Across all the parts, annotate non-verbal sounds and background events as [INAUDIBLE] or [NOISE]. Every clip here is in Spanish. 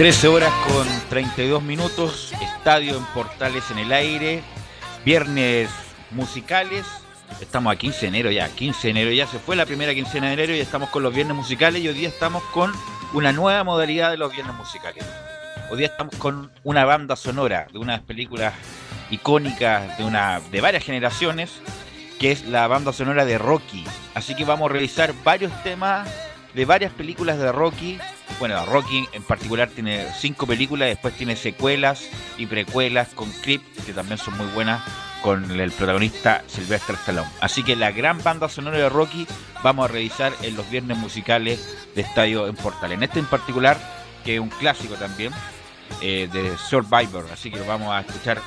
Trece horas con 32 minutos, estadio en Portales en el aire, viernes musicales, estamos a 15 de enero ya, 15 de enero ya se fue la primera quincena de enero y estamos con los viernes musicales y hoy día estamos con una nueva modalidad de los viernes musicales. Hoy día estamos con una banda sonora de unas películas icónicas de, una, de varias generaciones, que es la banda sonora de Rocky. Así que vamos a revisar varios temas de varias películas de Rocky. Bueno, Rocky en particular tiene cinco películas, después tiene secuelas y precuelas con clips que también son muy buenas con el protagonista Sylvester Stallone. Así que la gran banda sonora de Rocky vamos a revisar en los viernes musicales de Estadio en Portal. En este en particular, que es un clásico también, eh, de Survivor. Así que lo vamos a escuchar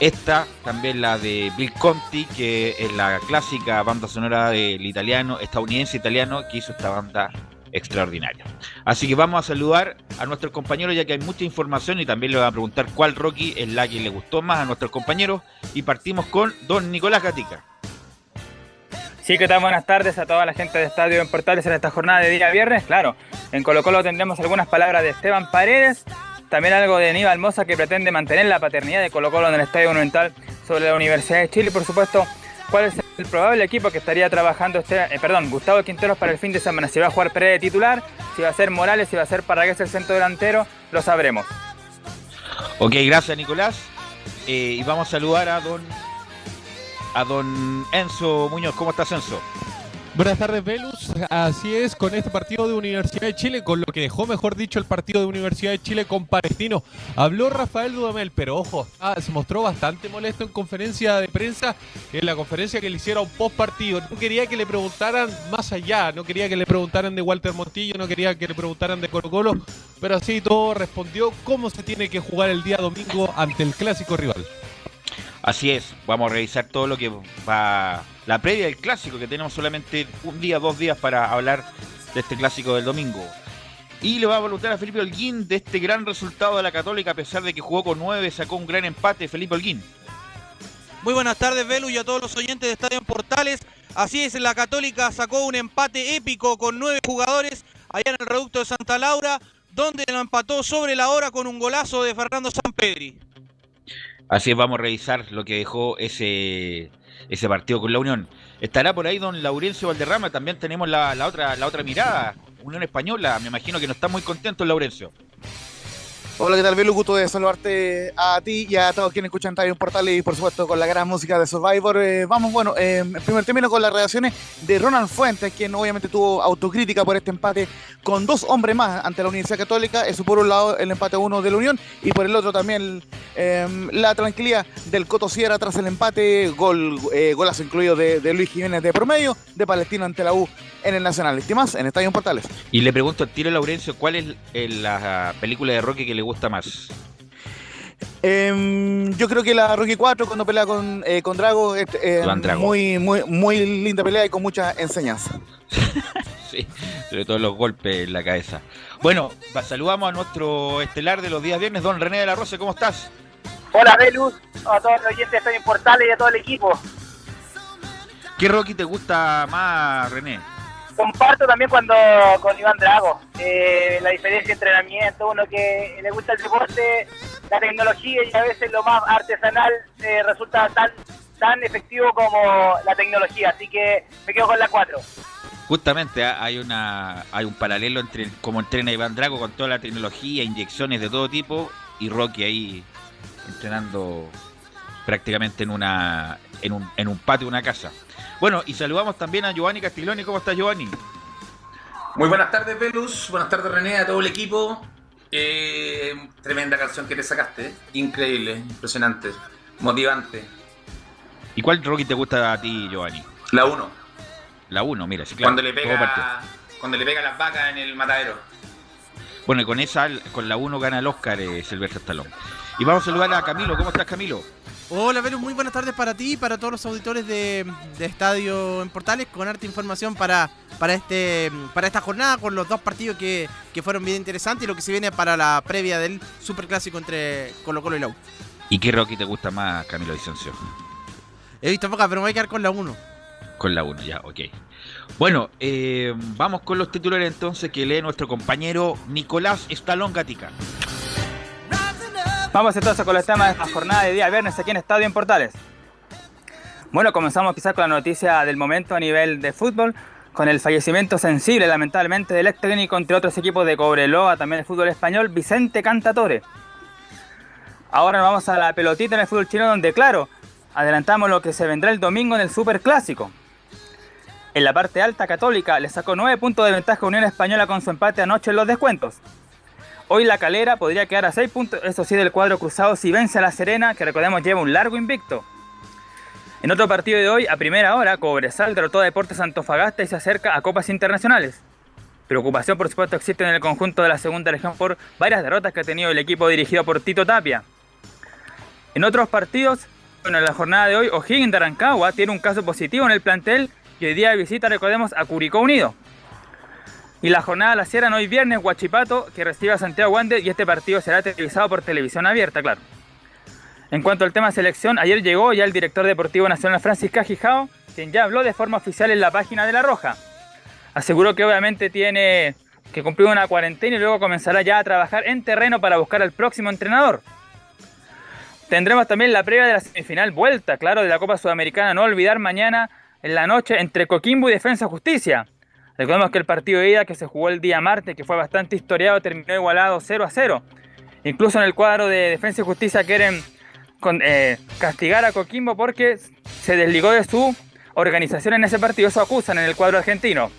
esta, también la de Bill Conti, que es la clásica banda sonora del italiano, estadounidense italiano, que hizo esta banda extraordinaria. Así que vamos a saludar a nuestros compañeros, ya que hay mucha información y también le voy a preguntar cuál Rocky es la que le gustó más a nuestros compañeros. Y partimos con don Nicolás Gatica. Sí, que tal? Buenas tardes a toda la gente de Estadio en Portales en esta jornada de día viernes. Claro, en Colo Colo tendremos algunas palabras de Esteban Paredes, también algo de Aníbal Mosa que pretende mantener la paternidad de Colo Colo en el Estadio Monumental sobre la Universidad de Chile. Por supuesto, cuál es el probable equipo que estaría trabajando este, eh, perdón, Gustavo Quinteros para el fin de semana. Si va a jugar Pérez de titular, si va a ser Morales, si va a ser Parragués el centro delantero, lo sabremos. Ok, gracias Nicolás. Eh, y vamos a saludar a don a don Enzo Muñoz. ¿Cómo estás, Enzo? Buenas tardes, Velus. Así es, con este partido de Universidad de Chile, con lo que dejó, mejor dicho, el partido de Universidad de Chile con Palestino. Habló Rafael Dudamel, pero ojo, ah, se mostró bastante molesto en conferencia de prensa, en la conferencia que le hicieron post partido. No quería que le preguntaran más allá, no quería que le preguntaran de Walter Montillo, no quería que le preguntaran de Colo Colo, pero así todo respondió cómo se tiene que jugar el día domingo ante el clásico rival. Así es, vamos a revisar todo lo que va la previa del clásico, que tenemos solamente un día, dos días para hablar de este clásico del domingo. Y le va a preguntar a Felipe Holguín de este gran resultado de la Católica, a pesar de que jugó con 9, sacó un gran empate. Felipe Holguín. Muy buenas tardes, Velu, y a todos los oyentes de Estadio en Portales. Así es, la Católica sacó un empate épico con nueve jugadores allá en el reducto de Santa Laura, donde lo empató sobre la hora con un golazo de Fernando Sampedri. Así es, vamos a revisar lo que dejó ese, ese partido con la Unión. Estará por ahí don Laurencio Valderrama, también tenemos la, la otra, la otra mirada, Unión Española, me imagino que no está muy contento Laurencio. Hola, ¿qué tal, Belu? Gusto de saludarte a ti y a todos quienes escuchan Radio Portal y, por supuesto, con la gran música de Survivor. Eh, vamos, bueno, eh, en primer término con las reacciones de Ronald Fuentes, quien obviamente tuvo autocrítica por este empate con dos hombres más ante la Universidad Católica. Eso por un lado el empate 1 de la Unión y por el otro también eh, la tranquilidad del Coto Sierra tras el empate, gol, golazo incluido de, Luis Jiménez de promedio, de Palestino ante la U en el Nacional. ¿Y más? En Estadio Portales. Y le pregunto al tiro Laurencio, ¿cuál es la película de Rocky que le gusta más? Eh, yo creo que la Rocky 4 cuando pelea con, eh, con Drago es eh, Drago. muy, muy, muy linda pelea y con mucha enseñanza. [LAUGHS] sí, sobre todo los golpes en la cabeza. Bueno, saludamos a nuestro estelar de los días viernes, don René de la Rosa, ¿cómo estás? Hola, Velus, a todos los oyentes de Estadio Portales y a todo el equipo. ¿Qué Rocky te gusta más, René? Comparto también cuando con Iván Drago eh, la diferencia de entrenamiento, uno que le gusta el deporte, la tecnología y a veces lo más artesanal eh, resulta tan tan efectivo como la tecnología, así que me quedo con la 4. Justamente hay una hay un paralelo entre cómo entrena Iván Drago con toda la tecnología, inyecciones de todo tipo y Rocky ahí entrenando prácticamente en una en un, en un patio de una casa. Bueno, y saludamos también a Giovanni Castiglioni. ¿Cómo estás, Giovanni? Muy buenas tardes, Velus. Buenas tardes, René, a todo el equipo. Eh, tremenda canción que te sacaste. Increíble, impresionante, motivante. ¿Y cuál Rocky te gusta a ti, Giovanni? La 1. La 1, mira, sí, claro. Cuando le pega, cuando le pega las vacas en el matadero. Bueno, y con esa, con la 1 gana el Oscar eh, Silvestre Stallone. Y vamos a saludar a Camilo. ¿Cómo estás, Camilo? Hola, Velus, muy buenas tardes para ti y para todos los auditores de, de, Estadio en Portales, con harta información para, para, este, para esta jornada, con los dos partidos que, que fueron bien interesantes y lo que se viene para la previa del Superclásico entre Colo Colo y la U. ¿Y qué Rocky te gusta más, Camilo Vicencio? He visto pocas, pero me voy a quedar con la 1. Con la 1, ya, ok. Bueno, eh, vamos con los titulares entonces que lee nuestro compañero Nicolás Estalón Gatica. Vamos entonces con los temas de esta jornada de día viernes aquí en Estadio en Portales. Bueno, comenzamos quizás con la noticia del momento a nivel de fútbol, con el fallecimiento sensible lamentablemente del ex técnico entre otros equipos de Cobreloa, también el fútbol español, Vicente Cantatore. Ahora nos vamos a la pelotita en el fútbol chino donde, claro, adelantamos lo que se vendrá el domingo en el Super Clásico. En la parte alta católica le sacó 9 puntos de ventaja a Unión Española con su empate anoche en los descuentos. Hoy la calera podría quedar a 6 puntos, eso sí, del cuadro cruzado si vence a la Serena, que recordemos lleva un largo invicto. En otro partido de hoy, a primera hora, Cobresal derrotó a Deportes Antofagasta y se acerca a copas internacionales. Preocupación, por supuesto, existe en el conjunto de la segunda región por varias derrotas que ha tenido el equipo dirigido por Tito Tapia. En otros partidos, bueno, en la jornada de hoy, O'Higgins de Arancagua tiene un caso positivo en el plantel y hoy día visita, recordemos, a Curicó Unido. Y la jornada la cierran hoy viernes Guachipato, que recibe a Santiago Wander y este partido será televisado por televisión abierta, claro. En cuanto al tema selección, ayer llegó ya el director deportivo nacional Francis Cajijao, quien ya habló de forma oficial en la página de La Roja. Aseguró que obviamente tiene que cumplir una cuarentena y luego comenzará ya a trabajar en terreno para buscar al próximo entrenador. Tendremos también la previa de la semifinal vuelta, claro, de la Copa Sudamericana, no olvidar mañana en la noche entre Coquimbo y Defensa Justicia. Recordemos que el partido de ida que se jugó el día martes, que fue bastante historiado, terminó igualado 0 a 0. Incluso en el cuadro de Defensa y Justicia quieren eh, castigar a Coquimbo porque se desligó de su organización en ese partido. Eso acusan en el cuadro argentino.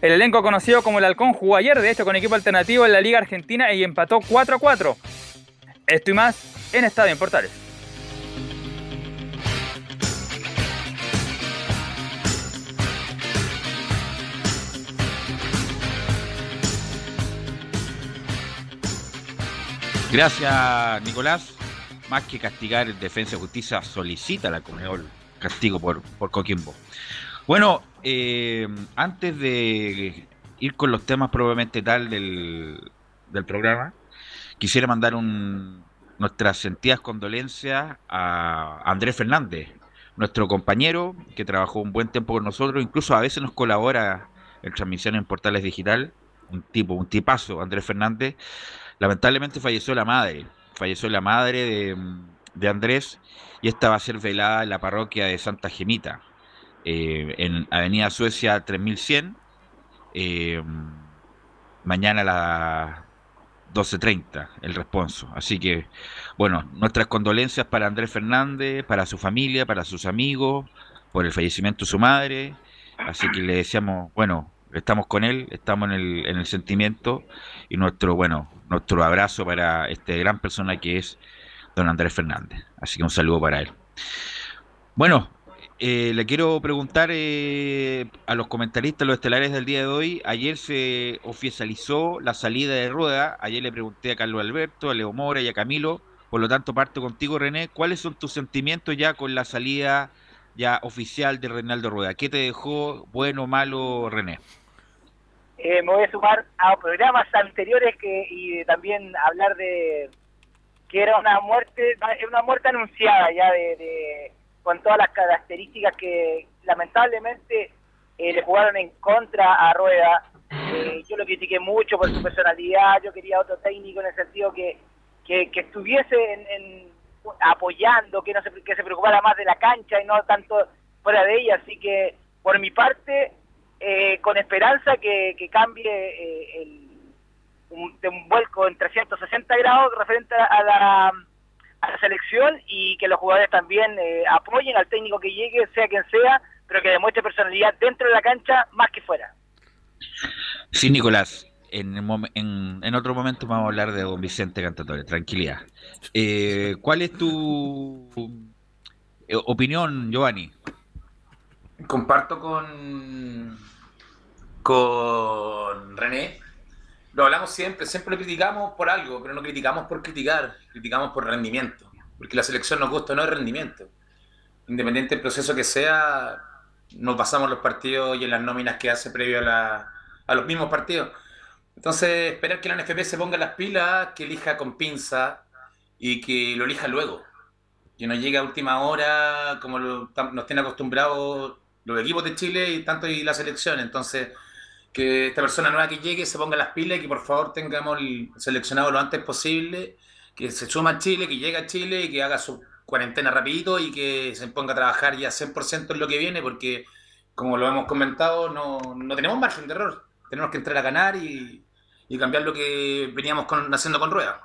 El elenco conocido como el Halcón jugó ayer, de hecho, con equipo alternativo en la Liga Argentina y empató 4 a 4. Esto y más en Estadio en Portales. Gracias, Nicolás. Más que castigar Defensa de Justicia, solicita la Conmebol castigo por, por Coquimbo. Bueno, eh, antes de ir con los temas probablemente tal del, del programa, quisiera mandar un, nuestras sentidas condolencias a Andrés Fernández, nuestro compañero que trabajó un buen tiempo con nosotros, incluso a veces nos colabora en transmisiones en portales digital, un tipo, un tipazo, Andrés Fernández. Lamentablemente falleció la madre, falleció la madre de, de Andrés y esta va a ser velada en la parroquia de Santa Gemita, eh, en Avenida Suecia 3100, eh, mañana a las 12.30 el responso. Así que, bueno, nuestras condolencias para Andrés Fernández, para su familia, para sus amigos, por el fallecimiento de su madre. Así que le deseamos, bueno, estamos con él, estamos en el, en el sentimiento y nuestro, bueno, nuestro abrazo para este gran persona que es don Andrés Fernández. Así que un saludo para él. Bueno, eh, le quiero preguntar eh, a los comentaristas, los estelares del día de hoy. Ayer se oficializó la salida de Rueda. Ayer le pregunté a Carlos Alberto, a Leo Mora y a Camilo. Por lo tanto, parto contigo, René. ¿Cuáles son tus sentimientos ya con la salida ya oficial de Reinaldo Rueda? ¿Qué te dejó bueno o malo, René? Eh, me voy a sumar a programas anteriores y también hablar de que era una muerte, una muerte anunciada ya de, con todas las características que lamentablemente eh, le jugaron en contra a Rueda. Eh, yo lo critiqué mucho por su personalidad, yo quería otro técnico en el sentido que, que, estuviese apoyando, que no se, que se preocupara más de la cancha y no tanto fuera de ella. Así que por mi parte, eh, con esperanza que, que cambie el, un, de un vuelco en 360 grados referente a la a la selección y que los jugadores también eh, apoyen al técnico que llegue, sea quien sea, pero que demuestre personalidad dentro de la cancha más que fuera. Sí, Nicolás. En, en, en otro momento vamos a hablar de don Vicente Cantatore, tranquilidad. Eh, ¿Cuál es tu eh, opinión, Giovanni? Comparto con, con René lo hablamos siempre, siempre lo criticamos por algo, pero no criticamos por criticar, criticamos por rendimiento, porque la selección nos gusta no es rendimiento. Independiente del proceso que sea, nos pasamos los partidos y en las nóminas que hace previo a, los mismos partidos. Entonces, esperar que la NFP se ponga las pilas, que elija con pinza y que lo elija luego. Que no llegue a última hora, como nos tienen acostumbrados los equipos de Chile y tanto y la selección. Entonces, que esta persona nueva que llegue se ponga las pilas y que por favor tengamos el seleccionado lo antes posible, que se suma a Chile, que llegue a Chile y que haga su cuarentena rapidito y que se ponga a trabajar ya 100% en lo que viene, porque como lo hemos comentado, no, no tenemos margen de error. Tenemos que entrar a ganar y, y cambiar lo que veníamos con, haciendo con Rueda.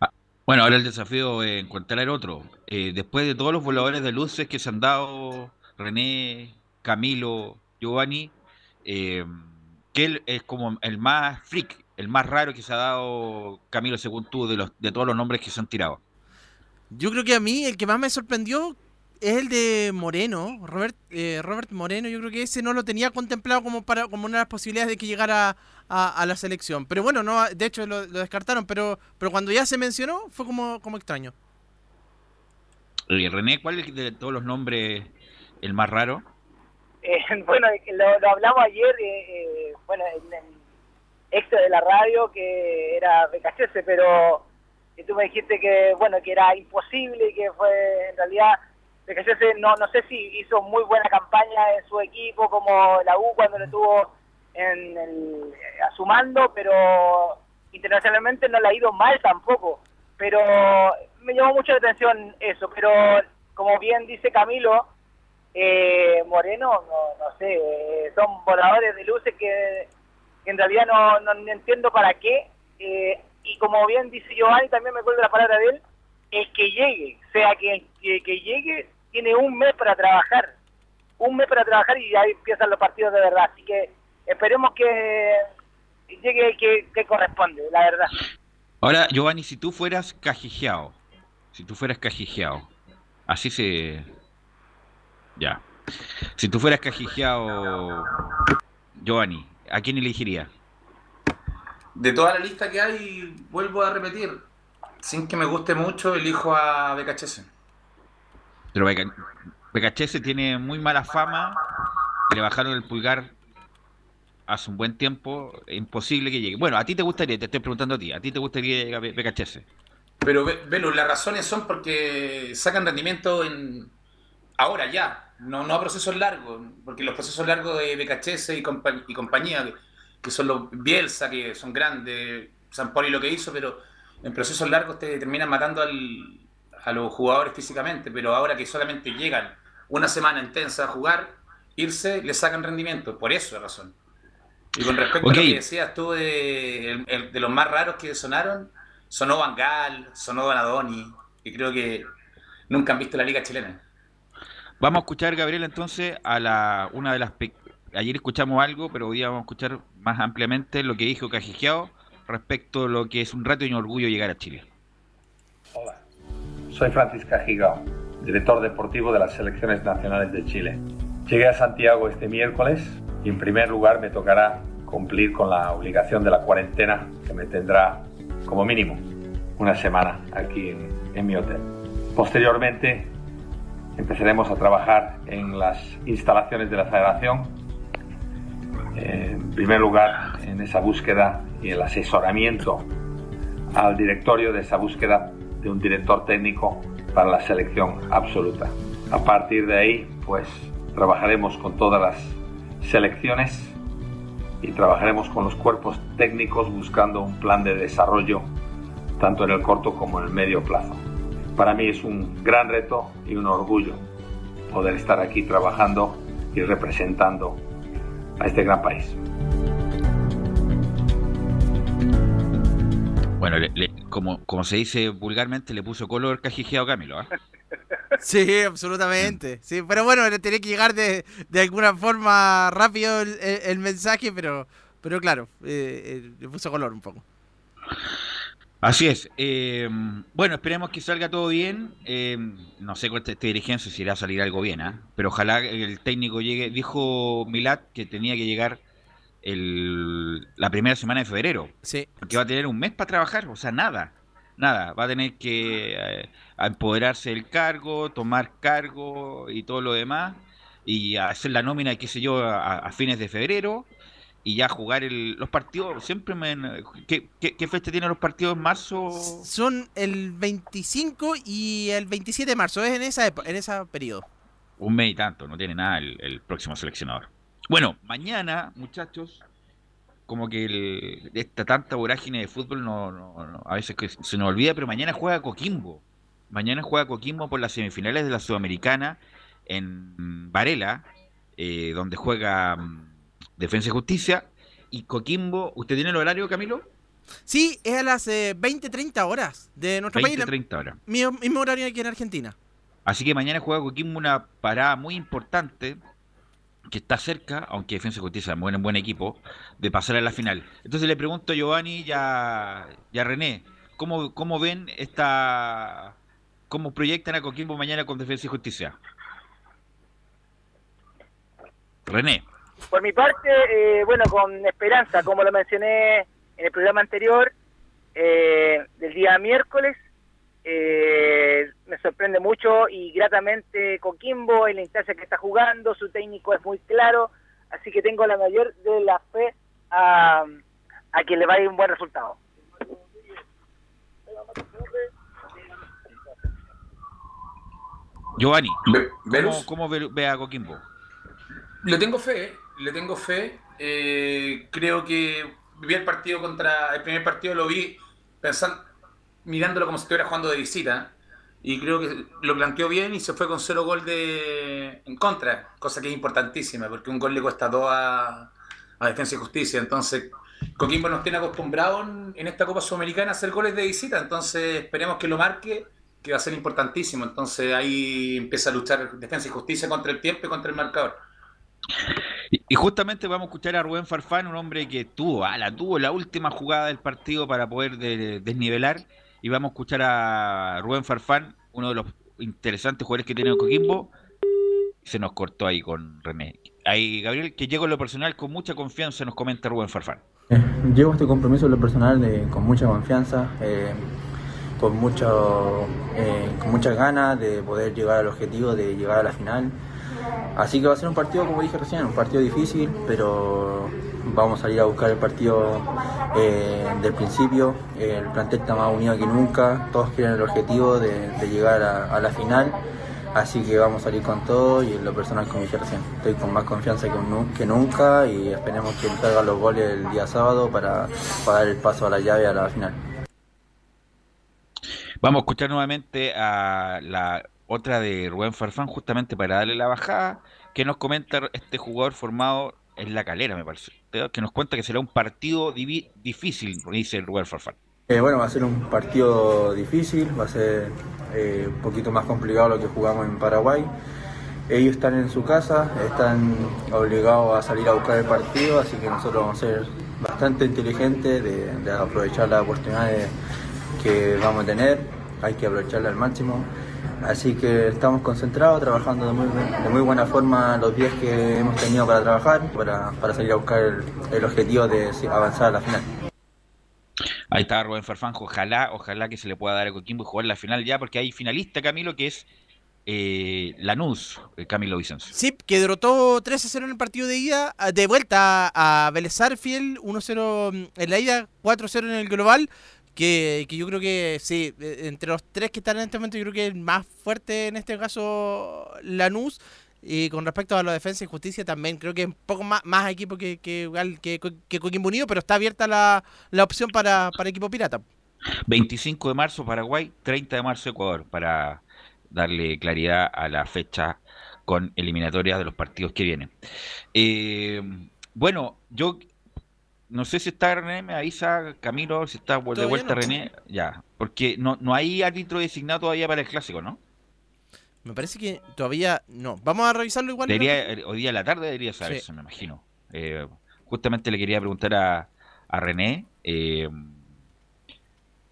Ah, bueno, ahora el desafío es encontrar otro. Después de todos los voladores de luces que se han dado, René, Camilo, Giovanni, eh, que él es como el más freak, el más raro que se ha dado Camilo, según tú, de, los, de todos los nombres que se han tirado. Yo creo que a mí el que más me sorprendió es el de Moreno, Robert, eh, Robert Moreno. Yo creo que ese no lo tenía contemplado como para como una de las posibilidades de que llegara a, la selección. Pero bueno, no, de hecho lo, descartaron, pero, pero cuando ya se mencionó fue como, como extraño. ¿Y René, cuál es de todos los nombres el más raro? Eh, [LAUGHS] bueno, lo, hablamos ayer, eh, eh, bueno, en el extra de la radio, que era BKHS, pero que tú me dijiste que, bueno, que era imposible y que fue, en realidad, BKHS no, no sé si hizo muy buena campaña en su equipo, como la U cuando lo tuvo en el, a su mando, pero internacionalmente no le ha ido mal tampoco. Pero me llamó mucho la atención eso, pero como bien dice Camilo, eh, Moreno, no, no sé, eh, son voladores de luces que, en realidad no, no, entiendo para qué. Eh, y como bien dice Giovanni, también me acuerdo la palabra de él, el que llegue, o sea, que, que, llegue, tiene un mes para trabajar, un mes para trabajar y ahí empiezan los partidos de verdad. Así que esperemos que llegue el que, que corresponde, la verdad. Ahora, Giovanni, si tú fueras cajijeado, si tú fueras cajijeado, así se, ya. Si tú fueras cajijeado, Giovanni, ¿a quién elegiría? De toda la lista que hay, vuelvo a repetir, sin que me guste mucho, elijo a BKHS. Pero BKHS tiene muy mala fama le bajaron el pulgar hace un buen tiempo, imposible que llegue. Bueno, a ti te gustaría, te estoy preguntando a ti, ¿a ti te gustaría que llegue BKHS? Pero, Velo, las razones son porque sacan rendimiento en ahora ya, no, no a procesos largos, porque los procesos largos de BKHS y, y compañía, que son los Bielsa, que son grandes, San Poli lo que hizo, pero en procesos largos te terminan matando al, a los jugadores físicamente, pero ahora que solamente llegan una semana intensa a jugar, irse, le sacan rendimiento, por eso es razón. Y con respecto a lo que decías tú de, de, los más raros que sonaron, sonó Van sonó Donadoni, y creo que nunca han visto la liga chilena. Vamos a escuchar, Gabriel, entonces, a la una de las... Ayer escuchamos algo, pero hoy vamos a escuchar más ampliamente lo que dijo Cajigiao respecto a lo que es un rato y un orgullo llegar a Chile. Hola, soy Francis Cajigao, director deportivo de las selecciones nacionales de Chile. Llegué a Santiago este miércoles y en primer lugar me tocará cumplir con la obligación de la cuarentena que me tendrá como mínimo una semana aquí en, mi hotel. Posteriormente empezaremos a trabajar en las instalaciones de la federación. En primer lugar, en esa búsqueda y el asesoramiento al directorio de esa búsqueda de un director técnico para la selección absoluta. A partir de ahí, pues trabajaremos con todas las selecciones y trabajaremos con los cuerpos técnicos buscando un plan de desarrollo tanto en el corto como en el medio plazo. Para mí es un gran reto y un orgullo poder estar aquí trabajando y representando a este gran país. Bueno, como, como se dice vulgarmente, le puso color cajijeado Camilo. ¿ah? [LAUGHS] Sí, absolutamente. Sí, pero bueno, tiene que llegar de, de alguna forma rápido el, mensaje, pero, pero claro, eh, eh, le puso color un poco. Así es. Eh, bueno, esperemos que salga todo bien. no sé con esta, dirigencia si irá a salir algo bien, ¿ah? pero ojalá el técnico llegue. Dijo Milat que tenía que llegar el, la primera semana de febrero. Sí. Porque va a tener un mes para trabajar, o sea, nada. Nada, va a tener que eh, empoderarse del cargo, tomar cargo y todo lo demás, y hacer la nómina, qué sé yo, a, fines de febrero, y ya jugar el, los partidos. Siempre me. ¿qué, qué, fecha tienen los partidos en marzo? Son el 25 y el 27 de marzo, es en esa en ese periodo. Un mes y tanto, no tiene nada el próximo seleccionador. Bueno, mañana, muchachos, como que el, esta tanta vorágine de fútbol no, a veces que se nos olvida, pero mañana juega Coquimbo. Mañana juega Coquimbo por las semifinales de la Sudamericana en Varela, eh, donde juega mm, Defensa y Justicia. Y Coquimbo, ¿usted tiene el horario, Camilo? Sí, es a las 20-30 eh, horas de nuestro 20, 30 horas. Mismo horario aquí en Argentina. Así que mañana juega Coquimbo una parada muy importante que está cerca, aunque Defensa y Justicia es un buen equipo, de pasar a la final. Entonces le pregunto a Giovanni y a, René, ¿cómo, ¿cómo ven esta... cómo proyectan a Coquimbo mañana con Defensa y Justicia? René. Por mi parte, eh, bueno, con esperanza, como lo mencioné en el programa anterior, eh, del día miércoles, eh, me sorprende mucho y gratamente Coquimbo en la instancia que está jugando, su técnico es muy claro, así que tengo la mayor de la fe a, a que le vaya un buen resultado. Giovanni, ¿cómo, ve, a Coquimbo? Le tengo fe, le tengo fe. Eh, creo que vi el partido contra. El primer partido lo vi pensando, mirándolo como si estuviera jugando de visita. Y creo que lo planteó bien y se fue con cero gol de en contra, cosa que es importantísima, porque un gol le cuesta todo a, Defensa y Justicia. Entonces, Coquimbo nos tiene acostumbrados en, esta Copa Sudamericana a hacer goles de visita, entonces esperemos que lo marque, que va a ser importantísimo. Entonces ahí empieza a luchar Defensa y Justicia contra el tiempo y contra el marcador. Y justamente vamos a escuchar a Rubén Farfán, un hombre que tuvo, ah, la tuvo la última jugada del partido para poder desnivelar y vamos a escuchar a Rubén Farfán, uno de los interesantes jugadores que tiene Coquimbo. Se nos cortó ahí con René. Ahí, Gabriel, que llego en lo personal con mucha confianza, nos comenta Rubén Farfán. Eh, llego a este compromiso en lo personal con mucha confianza, eh, con, mucho, eh, con muchas ganas de poder llegar al objetivo, de llegar a la final. Así que va a ser un partido, como dije recién, un partido difícil, pero vamos a ir a buscar el partido eh, del principio. El plantel está más unido que nunca, todos quieren el objetivo de, llegar a, la final. Así que vamos a salir con todo y en lo personal, como dije recién, estoy con más confianza que, nunca y esperemos que salgan los goles el día sábado para, para dar el paso a la llave a la final. Vamos a escuchar nuevamente a la otra de Rubén Farfán, justamente para darle la bajada, que nos comenta este jugador formado en la calera, me parece, que nos cuenta que será un partido difícil, dice Rubén Farfán. Eh, bueno, va a ser un partido difícil, va a ser eh, un poquito más complicado lo que jugamos en Paraguay. Ellos están en su casa, están obligados a salir a buscar el partido, así que nosotros vamos a ser bastante inteligentes de, de aprovechar las oportunidades que vamos a tener, hay que aprovecharla al máximo. Así que estamos concentrados, trabajando de muy, de muy buena forma los días que hemos tenido para trabajar, para, para salir a buscar el, objetivo de avanzar a la final. Ahí está Rubén Farfanjo, ojalá, ojalá que se le pueda dar a Coquimbo y jugar la final ya, porque hay finalista, Camilo, que es eh, Lanús, eh, Camilo Vicencio. Sí, que derrotó 3-0 en el partido de ida, de vuelta a Vélez 1-0 en la ida, 4-0 en el global, que, yo creo que sí, entre los tres que están en este momento, yo creo que el más fuerte en este caso Lanús. Y con respecto a la defensa y justicia también creo que es un poco más, más equipo que, que, que, que Coquimbo Unido, pero está abierta la, la opción para, para equipo pirata. 25 de marzo Paraguay, 30 de marzo Ecuador, para darle claridad a la fecha con eliminatorias de los partidos que vienen. Eh, bueno, yo no sé si está René, me avisa Camilo, si está de vuelta René. Ya, porque no, no hay árbitro designado todavía para el clásico, ¿no? Me parece que todavía no. Vamos a revisarlo igual. Eh, hoy día a la tarde debería saberse, me imagino. Eh, justamente le quería preguntar a, a René eh,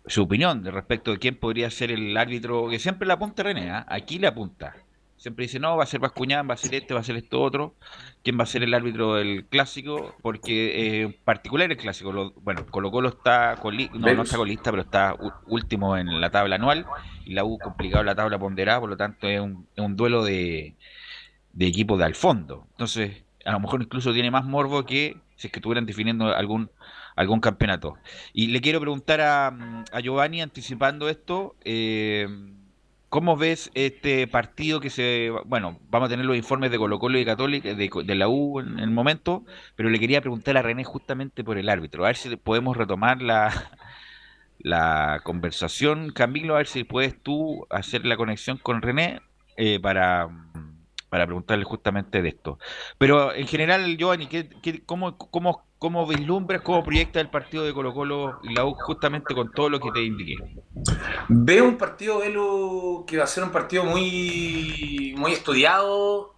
su opinión de respecto de quién podría ser el árbitro, que siempre le apunta René, ¿ah? aquí le apunta. Siempre dice, no, va a ser Bascuñán, va a ser este, va a ser esto otro. ¿Quién va a ser el árbitro del clásico? Porque en particular el clásico, bueno, Colo Colo está, no, no está colista, pero está último en la tabla anual y la U complicado la tabla ponderada, por lo tanto es un, es un duelo de, de equipo de al fondo. Entonces, a lo mejor incluso tiene más morbo que si es que estuvieran definiendo algún algún campeonato. Y le quiero preguntar a, a Giovanni, anticipando esto, eh, ¿Cómo ves este partido que se... Bueno, vamos a tener los informes de Colo Colo y Católica, de, la U en el momento, pero le quería preguntar a René justamente por el árbitro, a ver si podemos retomar la, [LAUGHS] la conversación. Camilo, a ver si puedes tú hacer la conexión con René eh, para, para preguntarle justamente de esto. Pero en general, Giovanni, ¿qué, qué, cómo, cómo, ¿cómo vislumbras, cómo proyecta el partido de Colo Colo y la U justamente con todo lo que te indiqué? Veo un partido, Velo, que va a ser un partido muy, muy estudiado,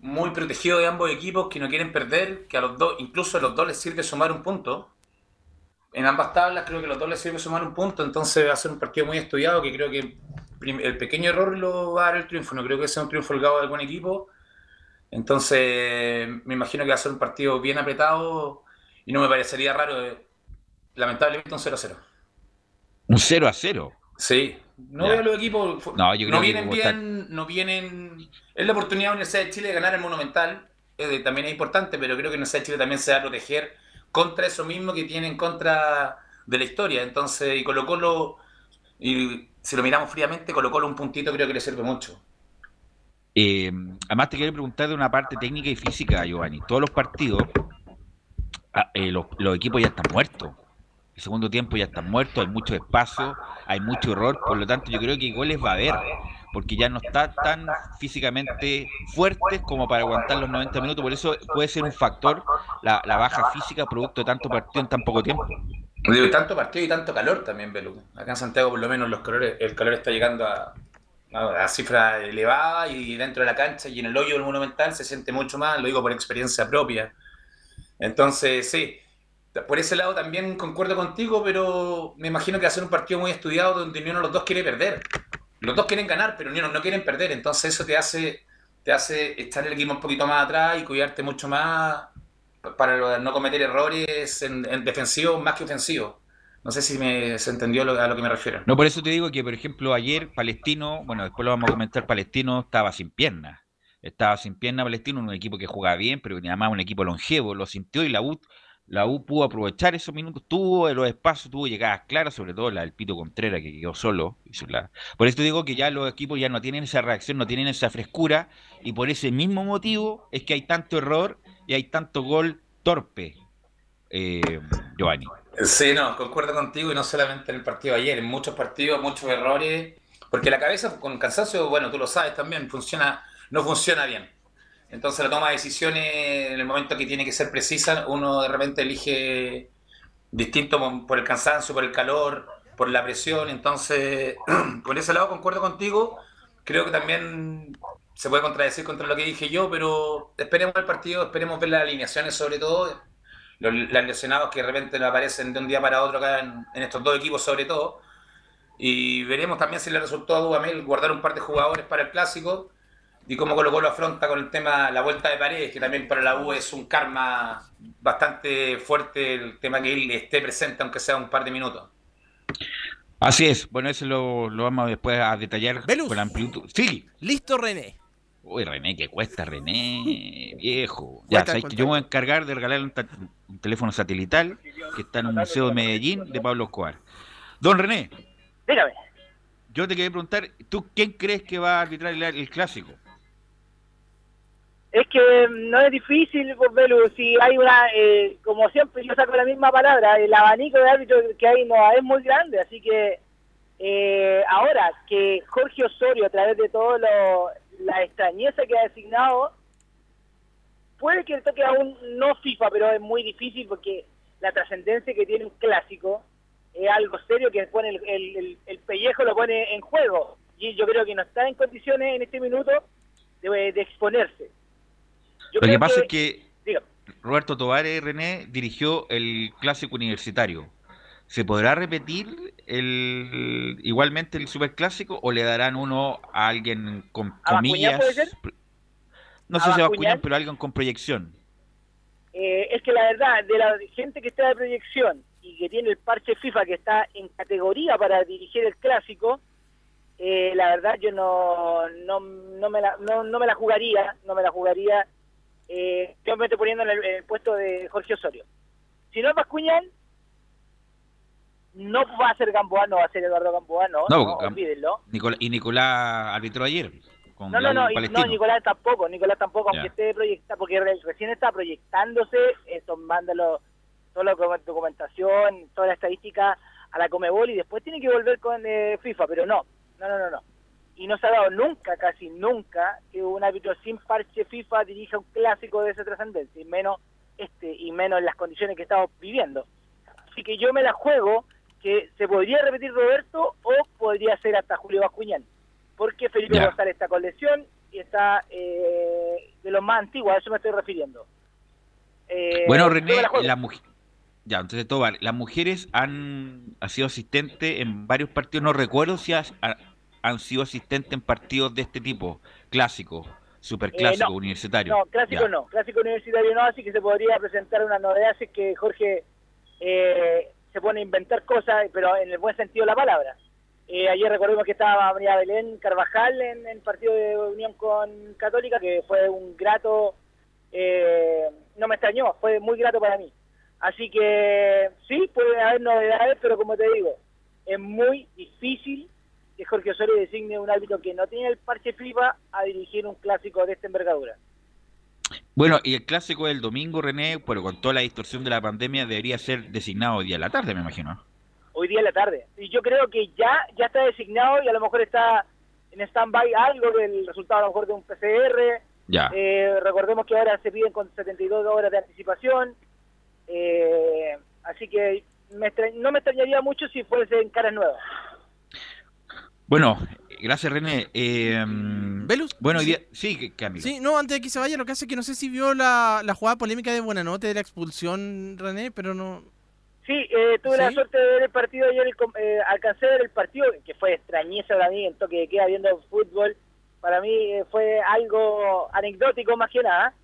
muy protegido de ambos equipos que no quieren perder, que a los dos, incluso a los dos les sirve sumar un punto. En ambas tablas creo que a los dos les sirve sumar un punto, entonces va a ser un partido muy estudiado que creo que el pequeño error lo va a dar el triunfo. No creo que sea un triunfo holgado de algún equipo. Entonces, me imagino que va a ser un partido bien apretado y no me parecería raro, eh, lamentablemente, un 0 a 0. ¿Un 0 a 0? Sí. No veo los equipos. No, vienen bien, no vienen. Es la oportunidad de la Universidad de Chile de ganar el Monumental. también es importante, pero creo que la Universidad de Chile también se va a proteger contra eso mismo que tiene en contra de la historia. Entonces, y Colo Colo, y si lo miramos fríamente, Colo Colo un puntito creo que le sirve mucho. Eh, además, te quiero preguntar de una parte técnica y física, Giovanni. Todos los partidos, eh, los, equipos ya están muertos. El segundo tiempo ya están muertos, hay mucho espacio, hay mucho error. Por lo tanto, yo creo que goles va a haber, porque ya no está tan físicamente fuerte como para aguantar los 90 minutos. Por eso puede ser un factor la, baja física producto de tanto partido en tan poco tiempo. De tanto partido y tanto calor también, Belu. Acá en Santiago, por lo menos, los calores, el calor está llegando a, a, cifra elevada y dentro de la cancha y en el hoyo del Monumental se siente mucho más, lo digo por experiencia propia. Entonces, sí, por ese lado también concuerdo contigo, pero me imagino que va a ser un partido muy estudiado donde ni uno de los dos quiere perder. Los dos quieren ganar, pero ni uno no quieren perder. Entonces eso te hace, te hace echar el equipo un poquito más atrás y cuidarte mucho más para no cometer errores en, en defensivo más que ofensivo. No sé si me, se entendió a lo que me refiero. No, por eso te digo que, por ejemplo, ayer Palestino, bueno, después lo vamos a comentar, Palestino estaba sin piernas. Estaba sin pierna Palestino, un equipo que jugaba bien, pero además un equipo longevo, lo sintió y la U, la U pudo aprovechar esos minutos, tuvo los espacios, tuvo llegadas claras, sobre todo la del Pito Contreras que quedó solo. Por esto digo que ya los equipos ya no tienen esa reacción, no tienen esa frescura, y por ese mismo motivo es que hay tanto error y hay tanto gol torpe, eh, Giovanni. Sí, no, concuerdo contigo y no solamente en el partido de ayer, en muchos partidos, muchos errores, porque la cabeza con cansancio, bueno, tú lo sabes también, funciona, no funciona bien. Entonces la toma de decisiones en el momento que tiene que ser precisa, uno de repente elige distinto por el cansancio, por el calor, por la presión. Entonces, [CLEARS THROAT] por ese lado concuerdo contigo. Creo que también se puede contradecir contra lo que dije yo, pero esperemos el partido, esperemos ver las alineaciones sobre todo los, lesionados que de repente aparecen de un día para otro acá en, estos dos equipos sobre todo. Y veremos también si le resultó a Dubamel guardar un par de jugadores para el clásico y cómo Colo lo afronta con el tema la vuelta de paredes, que también para la U es un karma bastante fuerte el tema que él esté presente, aunque sea un par de minutos. Así es, bueno, eso lo, vamos después a detallar con amplitud. Sí. Listo, René. Uy, René, que cuesta, René, [LAUGHS] viejo. Ya, ¿sabes que yo me voy a encargar de regalar un, teléfono satelital que está en un museo de Medellín de Pablo Escobar. Don René. Dígame. Yo te quería preguntar, ¿tú quién crees que va a arbitrar el, clásico? Es que no es difícil, Belu, si hay una, eh, como siempre yo saco la misma palabra, el abanico de árbitros que hay no es muy grande, así que eh, ahora que Jorge Osorio a través de todo lo, la extrañeza que ha designado, puede que toque aún no FIFA, pero es muy difícil porque la trascendencia que tiene un clásico es algo serio que pone el, el, pellejo lo pone en juego. Y yo creo que no está en condiciones en este minuto de, exponerse. Lo que pasa es que Roberto Tovares René dirigió el clásico universitario. ¿Se podrá repetir el igualmente el superclásico o le darán uno a alguien con comillas? No sé si va a pero alguien con proyección. Eh, es que la verdad, de la gente que está de proyección y que tiene el parche FIFA que está en categoría para dirigir el clásico, eh, la verdad yo no, no, no, me la, no, me la jugaría, no me la jugaría. Eh, yo me estoy poniendo en el, puesto de Jorge Osorio. Si no es Bascuñán, no va a ser Gamboa, no va a ser Eduardo Gamboa, no, no, olvídenlo. y Nicolás arbitró ayer. no, no, no, no, Nicolás tampoco, Nicolás tampoco, aunque esté proyectado, porque recién está proyectándose, eso, mándalo, toda la documentación, toda la estadística a la Comebol y después tiene que volver con eh, FIFA, pero no, no, no, no, no. Y no se ha dado nunca, casi nunca, que un árbitro sin parche FIFA dirija un clásico de esa trascendencia, y menos este, y menos en las condiciones que estamos viviendo. Así que yo me la juego que se podría repetir Roberto o podría ser hasta Julio Bascuñán, porque Felipe González está con lesión y está eh, de los más antiguos, a eso me estoy refiriendo. Eh, bueno, René, la, mujer... Ya, entonces todo vale. Las mujeres han, sido asistentes en varios partidos, no recuerdo si han sido asistentes en partidos de este tipo, clásico, superclásico, eh, universitario. No, clásico no, clásico universitario no, así que se podría presentar una novedad, así que Jorge eh, se pone a inventar cosas, pero en el buen sentido de la palabra. Eh, ayer recordemos que estaba María Belén Carvajal en el partido de unión con Católica, que fue un grato, eh, no me extrañó, fue muy grato para mí. Así que sí, puede haber novedades, pero como te digo, es muy difícil que Jorge Osorio designe un árbitro que no tiene el parche FIFA a dirigir un clásico de esta envergadura. Bueno, y el clásico del domingo, René, pero con toda la distorsión de la pandemia, debería ser designado hoy día en la tarde, me imagino. Hoy día en la tarde. Y yo creo que ya, ya está designado y a lo mejor está en stand-by algo del resultado a lo mejor de un PCR. Ya. Eh, recordemos que ahora se piden con 72 horas de anticipación. Eh, así que no me extrañaría mucho si fuese en caras nuevas. Bueno, gracias René. Eh, ¿Velus? Bueno, sí. sí, Camilo. Sí, no, antes de que se vaya, lo que hace es que no sé si vio la, la jugada polémica de Buenanote de la expulsión, René, pero no... Sí, eh, tuve la suerte de ver el partido ayer, eh, alcancé a ver el partido, que fue extrañeza para mí, en toque de queda viendo fútbol. Para mí eh, fue algo anecdótico más que nada.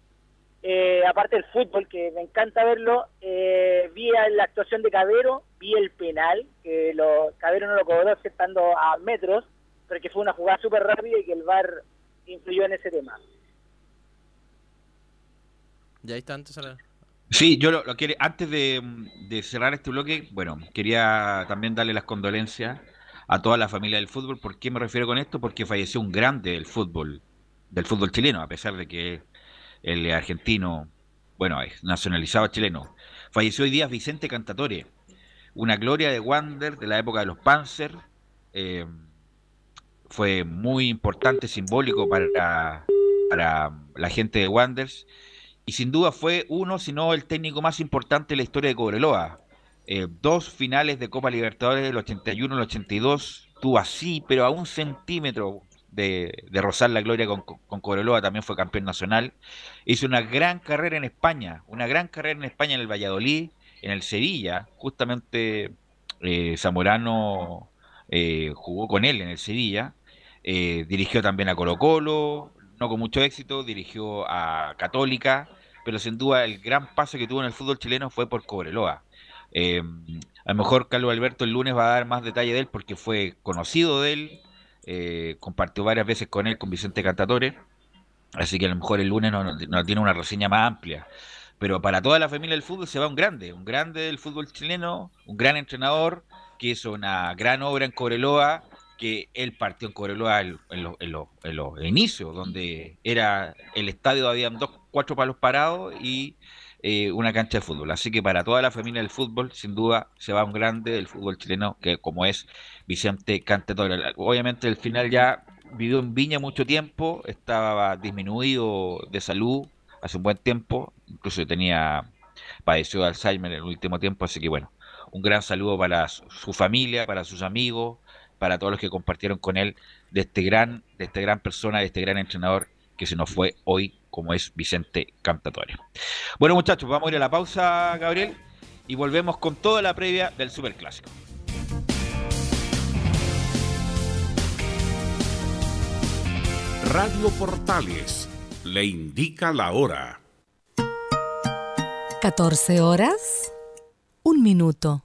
Eh, aparte del fútbol, que me encanta verlo, eh, vi la actuación de Cabero, vi el penal, que lo, Cabero no lo cobró estando a metros, pero que fue una jugada súper rápida y que el VAR influyó en ese tema. Ya ahí está antes. Sí, yo lo, lo quiero, antes de, de cerrar este bloque, bueno, quería también darle las condolencias a toda la familia del fútbol. ¿Por qué me refiero con esto? Porque falleció un grande del fútbol, del fútbol chileno, a pesar de que el argentino, bueno, es nacionalizado chileno. Falleció hoy día Vicente Cantatore, una gloria de Wander de la época de los Panzer. eh, fue muy importante, simbólico para, para la gente de Wanderers. Y sin duda fue uno, si no el técnico más importante de la historia de Cobreloa. Eh, dos finales de Copa Libertadores, el 81 y el 82, tuvo así, pero a un centímetro de, de rozar la gloria con, con Cobreloa, también fue campeón nacional. Hizo una gran carrera en España, una gran carrera en España en el Valladolid, en el Sevilla, justamente eh, Zamorano eh, jugó con él en el Sevilla, eh, dirigió también a Colo Colo, no con mucho éxito, dirigió a Católica, pero sin duda el gran paso que tuvo en el fútbol chileno fue por Cobreloa. Eh, a lo mejor Carlos Alberto el lunes va a dar más detalle de él porque fue conocido de él, eh, compartió varias veces con él, con Vicente Cantatore, así que a lo mejor el lunes no, no tiene una reseña más amplia. Pero para toda la familia del fútbol se va un grande, un grande del fútbol chileno, un gran entrenador que hizo una gran obra en Cobreloa, que él partió en Cobreloa en, los en los inicios, donde era el estadio, habían dos, cuatro palos parados y eh, una cancha de fútbol. Así que para toda la familia del fútbol, sin duda, se va un grande del fútbol chileno, que como es Vicente Cantatore. Obviamente el final ya vivió en Viña mucho tiempo, estaba disminuido de salud hace un buen tiempo, incluso tenía padeció de Alzheimer en el último tiempo, así que bueno, un gran saludo para su, familia, para sus amigos, para todos los que compartieron con él de este gran, de esta gran persona, de este gran entrenador que se nos fue hoy, como es Vicente Cantatore. Bueno, muchachos, vamos a ir a la pausa, Gabriel, y volvemos con toda la previa del Superclásico. Radio Portales le indica la hora. 14 horas, un minuto.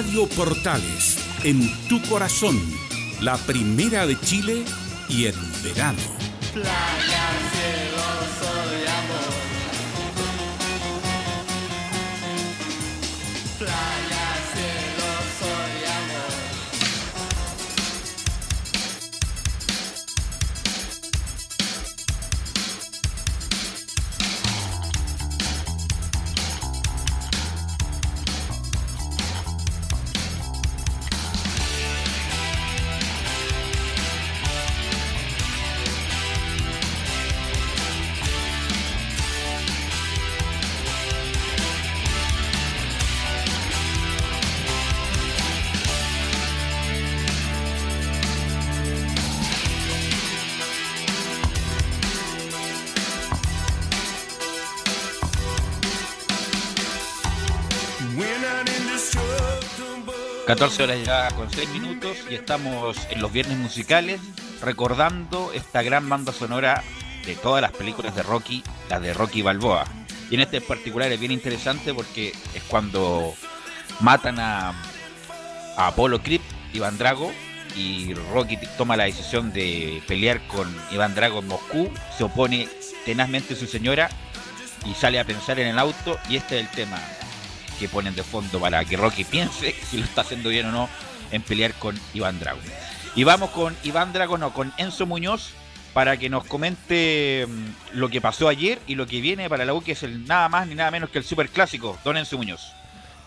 Radio Portales, en tu corazón, la primera de Chile y en verano. 14 horas ya con 6 minutos y estamos en los viernes musicales recordando esta gran banda sonora de todas las películas de Rocky, la de Rocky Balboa. Y en este particular es bien interesante porque es cuando matan a, a Apollo Creed, Iván Drago, y Rocky toma la decisión de pelear con Iván Drago en Moscú, se opone tenazmente a su señora y sale a pensar en el auto y este es el tema que ponen de fondo para que Rocky piense [LAUGHS] si lo está haciendo bien o no en pelear con Iván Drago. Y vamos con Iván Drago, no, con Enzo Muñoz para que nos comente mm, lo que pasó ayer y lo que viene para la U, que es el nada más ni nada menos que el super clásico, Don Enzo Muñoz.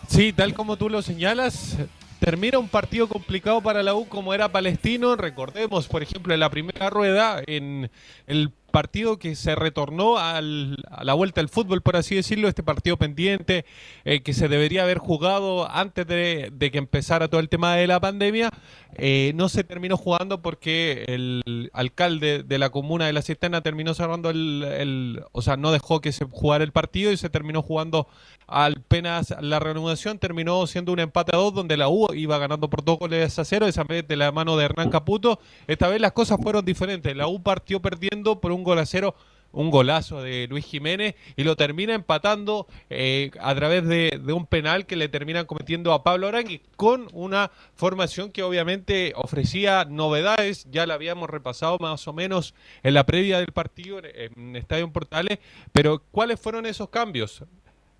Sí, tal como tú lo señalas, termina un partido complicado para la U como era Palestino. Recordemos, por ejemplo, en la primera rueda, en el partido que se retornó al- a la vuelta al fútbol, por así decirlo, este partido pendiente eh, que se debería haber jugado antes de, de que empezara todo el tema de la pandemia, eh, no se terminó jugando porque el alcalde de la comuna de La Cisterna terminó cerrando el, o sea, no dejó que se jugara el partido y se terminó jugando apenas la reanudación, terminó siendo un empate a dos donde la U iba ganando por dos goles a cero, esa vez de la mano de Hernán Caputo. Esta vez las cosas fueron diferentes, la U partió perdiendo por un gol a cero un golazo de Luis Jiménez y lo termina empatando eh, a través de, un penal que le terminan cometiendo a Pablo Arangui con una formación que obviamente ofrecía novedades, ya la habíamos repasado más o menos en la previa del partido en, en Estadio Portales, pero ¿cuáles fueron esos cambios?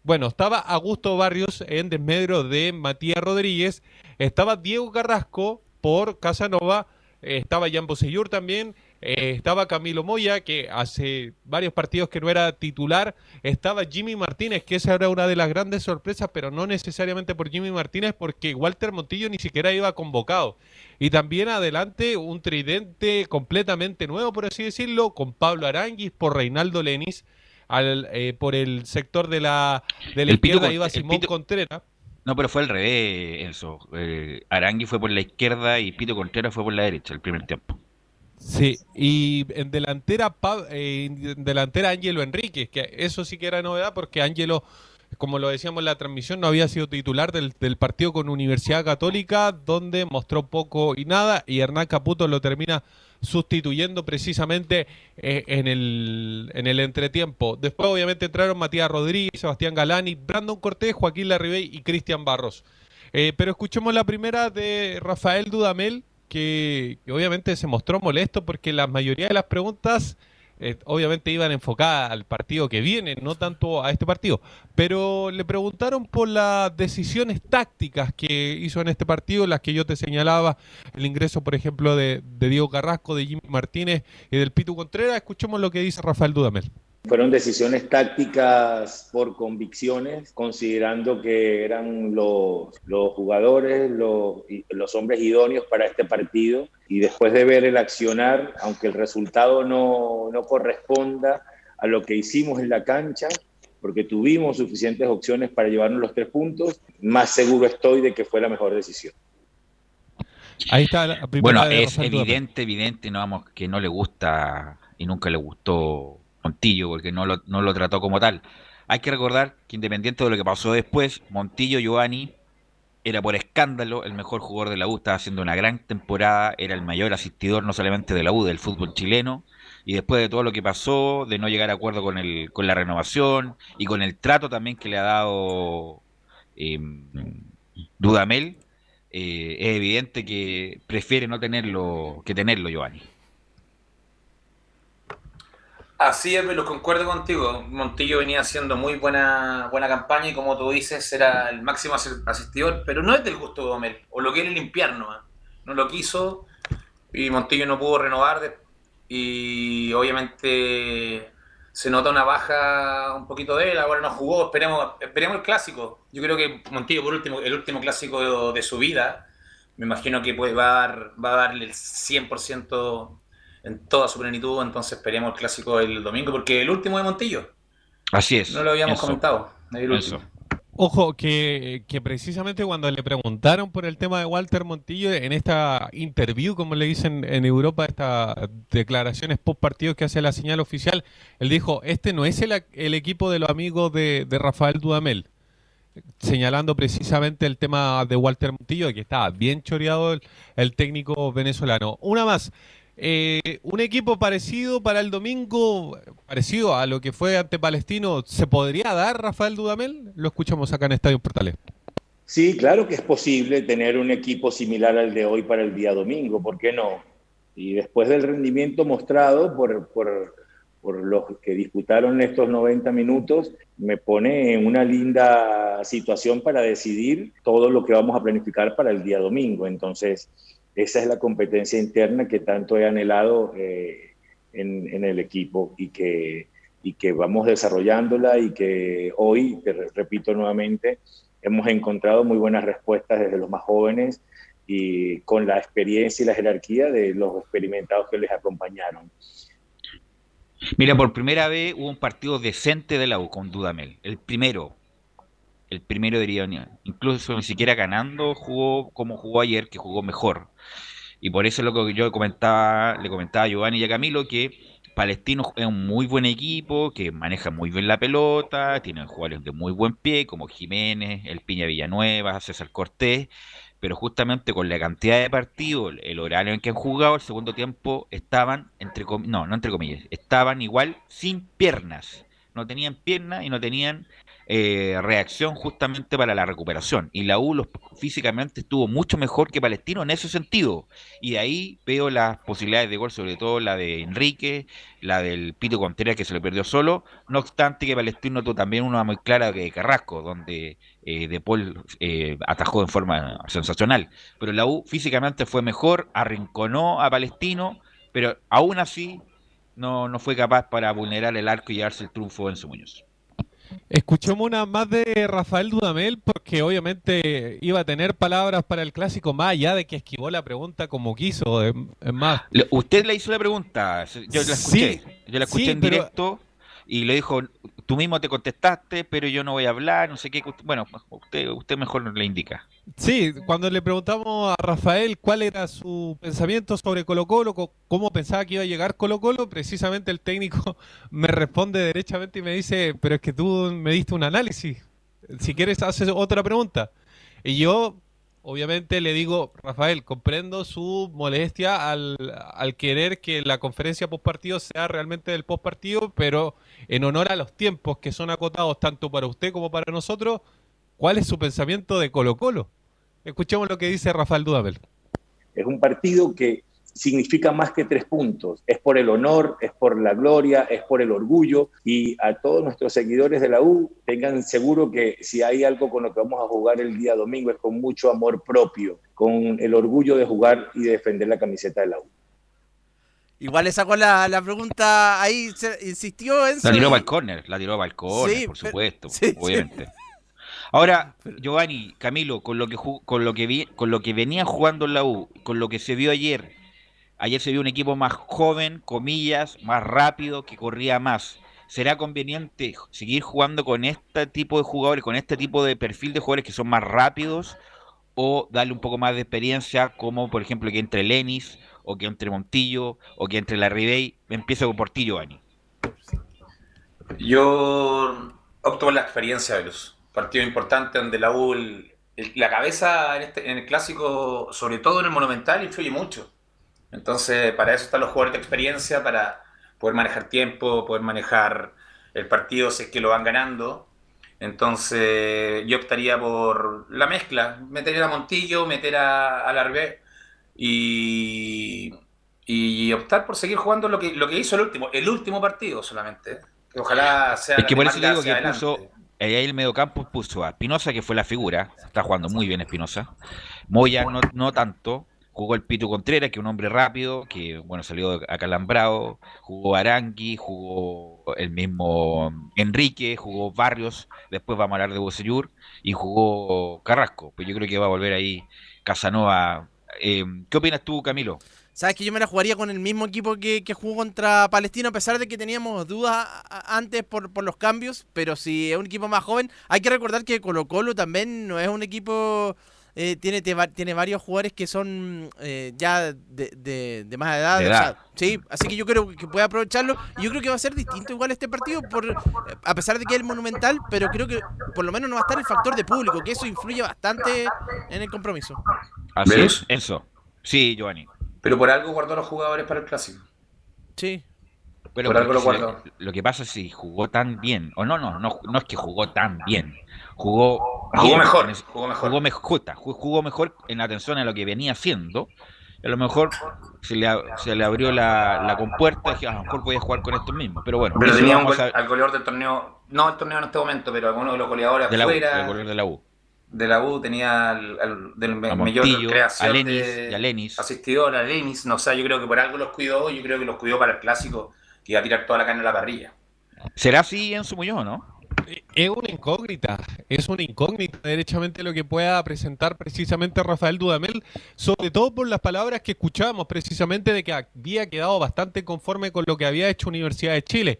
Bueno, estaba Augusto Barrios en desmedro de Matías Rodríguez, estaba Diego Carrasco por Casanova, eh, estaba Jan Bosellur también, eh, estaba Camilo Moya, que hace varios partidos que no era titular, estaba Jimmy Martínez, que esa era una de las grandes sorpresas, pero no necesariamente por Jimmy Martínez, porque Walter Montillo ni siquiera iba convocado. Y también adelante un tridente completamente nuevo, por así decirlo, con Pablo Aranguis, por Reinaldo Lenis, al, eh, por el sector de la, de la El Pito izquierda iba Simón Pito- Contreras. No, pero fue al revés, Enzo. Eh, Arangui fue por la izquierda y Pito Contreras fue por la derecha el primer tiempo. Sí, y en delantera, eh, en delantera Ángelo Enríquez, que eso sí que era novedad porque Ángelo, como lo decíamos en la transmisión, no había sido titular del, del partido con Universidad Católica, donde mostró poco y nada, y Hernán Caputo lo termina sustituyendo precisamente eh, en, el, en el entretiempo. Después obviamente entraron Matías Rodríguez, Sebastián Galani, Brandon Cortés, Joaquín Larribey y Cristian Barros. Eh, pero escuchemos la primera de Rafael Dudamel, que, obviamente se mostró molesto porque la mayoría de las preguntas eh, obviamente iban enfocadas al partido que viene, no tanto a este partido. Pero le preguntaron por las decisiones tácticas que hizo en este partido, las que yo te señalaba, el ingreso, por ejemplo, de, de Diego Carrasco, de Jimmy Martínez y del Pitu Contreras. Escuchemos lo que dice Rafael Dudamel. Fueron decisiones tácticas por convicciones, considerando que eran los, los jugadores, los, hombres idóneos para este partido. Y después de ver el accionar, aunque el resultado no, no corresponda a lo que hicimos en la cancha, porque tuvimos suficientes opciones para llevarnos los tres puntos, más seguro estoy de que fue la mejor decisión. Ahí está la primera Bueno, de es evidente, evidente, no vamos, que no le gusta y nunca le gustó Montillo, porque no lo, no lo trató como tal. Hay que recordar que independiente de lo que pasó después, Montillo Giovanni era por escándalo el mejor jugador de la U, estaba haciendo una gran temporada, era el mayor asistidor no solamente de la U, del fútbol chileno, y después de todo lo que pasó, de no llegar a acuerdo con, el, con la renovación y con el trato también que le ha dado eh, Dudamel, eh, es evidente que prefiere no tenerlo que tenerlo Giovanni. Así es, lo concuerdo contigo. Montillo venía haciendo muy buena, buena campaña y como tú dices, era el máximo asi- asistidor, pero no es del gusto de Domel, o lo quiere limpiar nomás. No lo quiso y Montillo no pudo renovar de- y obviamente se nota una baja un poquito de él, ahora no jugó, esperemos, esperemos el clásico. Yo creo que Montillo por último, el último clásico de, su vida, me imagino que pues va a, dar, va a darle el 100% en toda su plenitud, entonces esperemos el clásico el domingo, porque el último de Montillo, Así es. no lo habíamos Eso. comentado, el Eso. último. Ojo, que, que precisamente cuando le preguntaron por el tema de Walter Montillo, en esta interview, como le dicen en Europa, estas declaraciones post partidos que hace la señal oficial, él dijo, este no es el, el equipo de los amigos de, de Rafael Dudamel, señalando precisamente el tema de Walter Montillo, que estaba bien choreado el, el técnico venezolano. Una más, eh, un equipo parecido para el domingo, parecido a lo que fue ante Palestino, ¿se podría dar Rafael Dudamel? Lo escuchamos acá en Estadio Portales. Sí, claro que es posible tener un equipo similar al de hoy para el día domingo, ¿por qué no? Y después del rendimiento mostrado por, por, por los que disputaron estos 90 minutos, me pone en una linda situación para decidir todo lo que vamos a planificar para el día domingo. Entonces, esa es la competencia interna que tanto he anhelado eh, en, el equipo y que, y que vamos desarrollándola y que hoy, te re- repito nuevamente, hemos encontrado muy buenas respuestas desde los más jóvenes y con la experiencia y la jerarquía de los experimentados que les acompañaron. Mira, por primera vez hubo un partido decente de la U con Dudamel. El primero. El primero diría, incluso ni siquiera ganando, jugó como jugó ayer, que jugó mejor. Y por eso es lo que yo comentaba, le comentaba a Giovanni y a Camilo, que Palestino es un muy buen equipo, que maneja muy bien la pelota, tienen jugadores de muy buen pie, como Jiménez, el Piña Villanueva, César Cortés, pero justamente con la cantidad de partidos, el horario en que han jugado, el segundo tiempo estaban, entre no, no entre comillas, estaban igual sin piernas. No tenían piernas y no tenían eh, reacción justamente para la recuperación. Y la U los, físicamente estuvo mucho mejor que Palestino en ese sentido. Y de ahí veo las posibilidades de gol, sobre todo la de Enrique, la del Pito Contreras que se le perdió solo. No obstante que Palestino tuvo también una muy clara de Carrasco, donde eh, De Paul eh, atajó en forma sensacional. Pero la U físicamente fue mejor, arrinconó a Palestino, pero aún así no, no fue capaz para vulnerar el arco y llevarse el triunfo en su Muñoz. Escuchemos una más de Rafael Dudamel porque obviamente iba a tener palabras para el clásico más allá de que esquivó la pregunta como quiso. Es más, Usted le hizo la pregunta, yo la escuché, Sí, yo la escuché sí, en pero- directo y le dijo, tú mismo te contestaste, pero yo no voy a hablar, no sé qué. Bueno, usted, usted mejor le indica. Sí, cuando le preguntamos a Rafael cuál era su pensamiento sobre Colo Colo, co- cómo pensaba que iba a llegar Colo Colo, precisamente el técnico [LAUGHS] me responde derechamente y me dice, pero es que tú me diste un análisis, si quieres haces otra pregunta. Y yo, obviamente, le digo, Rafael, comprendo su molestia al, al querer que la conferencia post partido sea realmente del post partido, pero en honor a los tiempos que son acotados tanto para usted como para nosotros, ¿cuál es su pensamiento de Colo Colo? Escuchemos lo que dice Rafael Dudamel. Es un partido que significa más que tres puntos. Es por el honor, es por la gloria, es por el orgullo. Y a todos nuestros seguidores de la U, tengan seguro que si hay algo con lo que vamos a jugar el día domingo es con mucho amor propio, con el orgullo de jugar y de defender la camiseta de la U. Igual le sacó la, la pregunta ahí, se- insistió en La tiró para el córner, la tiró para el córner, Sí, por pero- supuesto, sí, sí. obviamente. Ahora, Giovanni, Camilo, con lo que ju- con lo que vi, con lo que venía jugando en la U, con lo que se vio ayer, ayer se vio un equipo más joven, comillas, más rápido, que corría más. ¿será conveniente seguir jugando con este tipo de jugadores, con este tipo de perfil de jugadores que son más rápidos o darle un poco más de experiencia, como por ejemplo que entre Lenis o que entre Montillo o que entre la Ribey? Empiezo con Portillo, Ani. Yo opto por la experiencia de los partidos importantes donde la U, la cabeza en, este- en el clásico, sobre todo en el Monumental, influye mucho. Entonces, para eso están los jugadores de experiencia, para poder manejar tiempo, poder manejar el partido si es que lo van ganando. Entonces, yo optaría por la mezcla, meter a Montillo, meter a, a Larvé y, y optar por seguir jugando lo que, lo que hizo el último, el último partido solamente. Ojalá sea Es que por eso digo que adelante. puso, ahí el mediocampo puso a Espinosa, que fue la figura, está jugando muy bien Espinosa. Moya no, no tanto, jugó el Pitu Contreras, que es un hombre rápido, que bueno, salió acalambrado, jugó Arangui, jugó el mismo Enrique, jugó Barrios, después vamos a hablar de Bocellur, y jugó Carrasco, pues yo creo que va a volver ahí Casanova. Eh, ¿Qué opinas tú, Camilo? Sabes que yo me la jugaría con el mismo equipo que, jugó contra Palestino, a pesar de que teníamos dudas antes por los cambios, pero si es un equipo más joven, hay que recordar que Colo Colo también no es un equipo, eh, tiene, te va- tiene varios jugadores que son eh, ya de, de- de más edad, De o sea, edad. sí, así que yo creo que puede aprovecharlo, y yo creo que va a ser distinto igual este partido, por a pesar de que es el monumental, pero creo que por lo menos no va a estar el factor de público, que eso influye bastante en el compromiso. Así ¿Ves? es, eso. Sí, Giovanni. Pero por algo guardó a los jugadores para el clásico. Sí. Pero Por algo lo guardó. lo que pasa es si jugó tan bien, o no, no, no, no es que jugó tan bien, jugó Jugó mejor, jugó mejor. jugó mejor, jugó mejor en atención a lo que venía haciendo. A lo mejor se le, se le abrió la, la compuerta y dije, a lo mejor voy a jugar con estos mismos. Pero bueno, Pero tenía un gol- a- al goleador del torneo, no el torneo en este momento, pero alguno de los goleadores de la U, afuera el goleador de la U. de la U tenía al, al- del mayor creación a Lenis de y a Lenis. asistidor, a Lenis, no sé, yo creo que por algo los cuidó, yo creo que los cuidó para el clásico, que iba a tirar toda la carne a la parrilla. ¿Será así en su Muñoz, no? Es una incógnita, es una incógnita derechamente lo que pueda presentar precisamente Rafael Dudamel, sobre todo por las palabras que escuchábamos precisamente de que había quedado bastante conforme con lo que había hecho Universidad de Chile.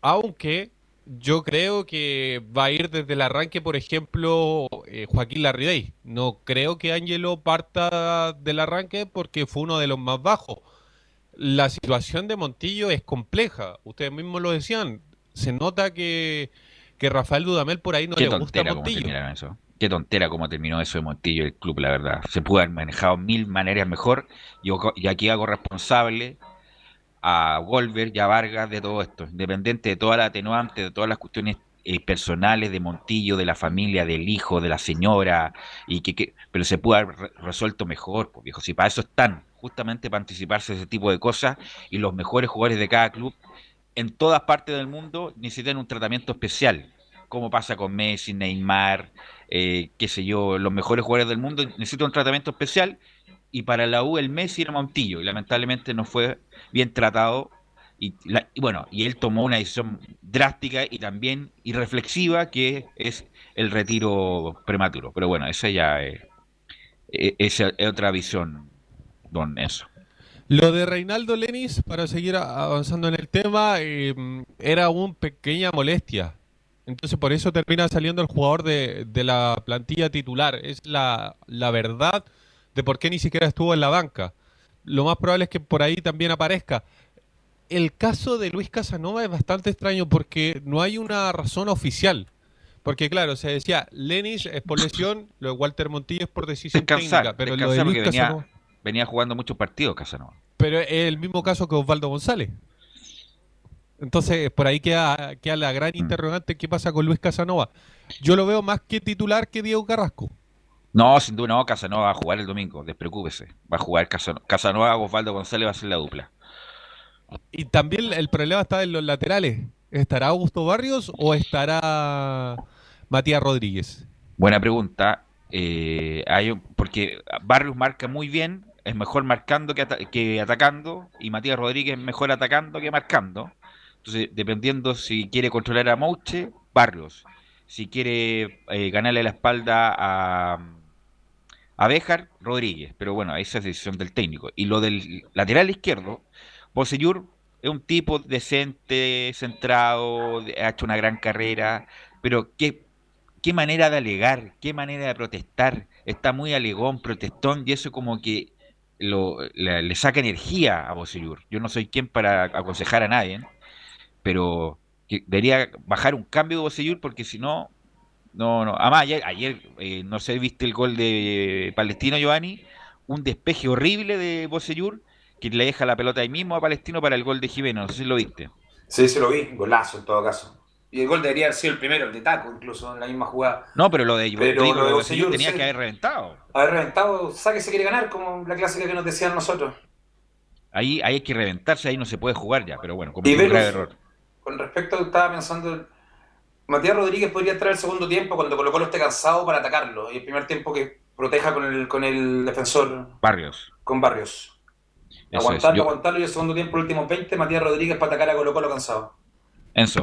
Aunque yo creo que va a ir desde el arranque, por ejemplo, eh, Joaquín Larridey. No creo que Ángelo parta del arranque porque fue uno de los más bajos. La situación de Montillo es compleja, ustedes mismos lo decían. Se nota que, que Rafael Dudamel por ahí no Qué le gusta cómo Montillo. eso. Qué tontera cómo terminó eso de Montillo el club, la verdad. Se pudo haber manejado mil maneras mejor. Yo, y aquí hago responsable a Wolver y a Vargas de todo esto, independiente de toda la atenuante, de todas las cuestiones eh, personales de Montillo, de la familia, del hijo, de la señora, y que, que- pero se pudo haber re- resuelto mejor, pues, viejo. Si para eso están, justamente para anticiparse a ese tipo de cosas, y los mejores jugadores de cada club en todas partes del mundo necesitan un tratamiento especial, como pasa con Messi, Neymar, eh, qué sé yo, los mejores jugadores del mundo necesitan un tratamiento especial y para la U el Messi era Montillo y lamentablemente no fue bien tratado y, la- y bueno, y él tomó una decisión drástica y también irreflexiva que es el retiro prematuro, pero bueno, esa ya es, esa es otra visión, don eso. Lo de Reinaldo Lenis, para seguir avanzando en el tema, eh, era una pequeña molestia. Entonces por eso termina saliendo el jugador de, de la plantilla titular. Es la, la verdad de por qué ni siquiera estuvo en la banca. Lo más probable es que por ahí también aparezca. El caso de Luis Casanova es bastante extraño porque no hay una razón oficial. Porque claro, se decía, Lenis es por lesión, lo de Walter Montillo es por decisión Descansar, técnica, pero lo de Luis Casanova... venía jugando muchos partidos Casanova. Pero es el mismo caso que Osvaldo González. Entonces, por ahí queda, queda la gran interrogante, ¿qué pasa con Luis Casanova? Yo lo veo más que titular que Diego Carrasco. No, sin duda no, Casanova va a jugar el domingo, despreocúpese. Va a jugar Casanova, Casanova Osvaldo González va a ser la dupla. Y también el problema está en los laterales. ¿Estará Augusto Barrios o estará Matías Rodríguez? Buena pregunta. Eh, hay porque Barrios marca muy bien, es mejor marcando que, que atacando, y Matías Rodríguez es mejor atacando que marcando. Entonces, dependiendo si quiere controlar a Mouche, Barrios. Si quiere eh, ganarle la espalda a, a Béjar, Rodríguez. Pero bueno, esa es decisión del técnico. Y lo del lateral izquierdo, Bosellur es un tipo decente, centrado, ha hecho una gran carrera, pero qué, qué manera de alegar, qué manera de protestar. Está muy alegón, protestón, y eso como que lo, le, saca energía a Bocellur. Yo no soy quien para aconsejar a nadie, pero debería bajar un cambio de Bocellur porque si no, no, no. Además, ayer, ayer eh, no sé, viste el gol de Palestino, Giovanni, un despeje horrible de Bocellur que le deja la pelota ahí mismo a Palestino para el gol de Jimeno, no sé si lo viste. Sí, se lo vi, golazo en todo caso. Y el gol debería haber sido el primero, el de Taco, incluso en la misma jugada. No, pero lo de, Pero digo, lo de lo Bocellur, tenía sí. que haber reventado. Haber reventado, saque se quiere ganar, como la clásica que nos decían nosotros. Ahí, ahí hay que reventarse, ahí no se puede jugar ya, pero bueno, como un grave error. Con respecto, estaba pensando, Matías Rodríguez podría entrar el segundo tiempo cuando Colo Colo esté cansado para atacarlo. Y el primer tiempo que proteja con el, con el defensor, Barrios. con Barrios. Eso es. aguantarlo, Yo- aguantarlo y el segundo tiempo, el último 20, Matías Rodríguez para atacar a Colo Colo cansado. Enzo.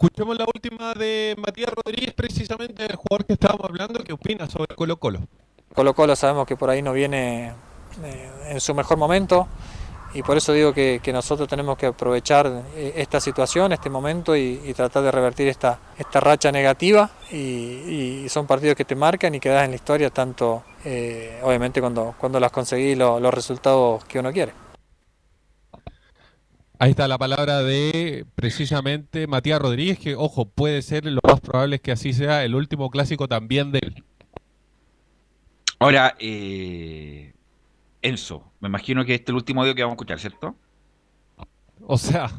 Escuchemos la última de Matías Rodríguez, precisamente el jugador que estábamos hablando, que opina sobre Colo Colo. Colo Colo sabemos que por ahí no viene eh, en su mejor momento y por eso digo que, nosotros tenemos que aprovechar eh, esta situación, este momento y, tratar de revertir esta, esta racha negativa y, son partidos que te marcan y quedas en la historia tanto eh, obviamente cuando, cuando las conseguís lo- los resultados que uno quiere. Ahí está la palabra de precisamente Matías Rodríguez, que ojo, puede ser lo más probable es que así sea el último clásico también de él. Ahora, eh, Enzo, me imagino que este es el último audio que vamos a escuchar, ¿cierto? O sea,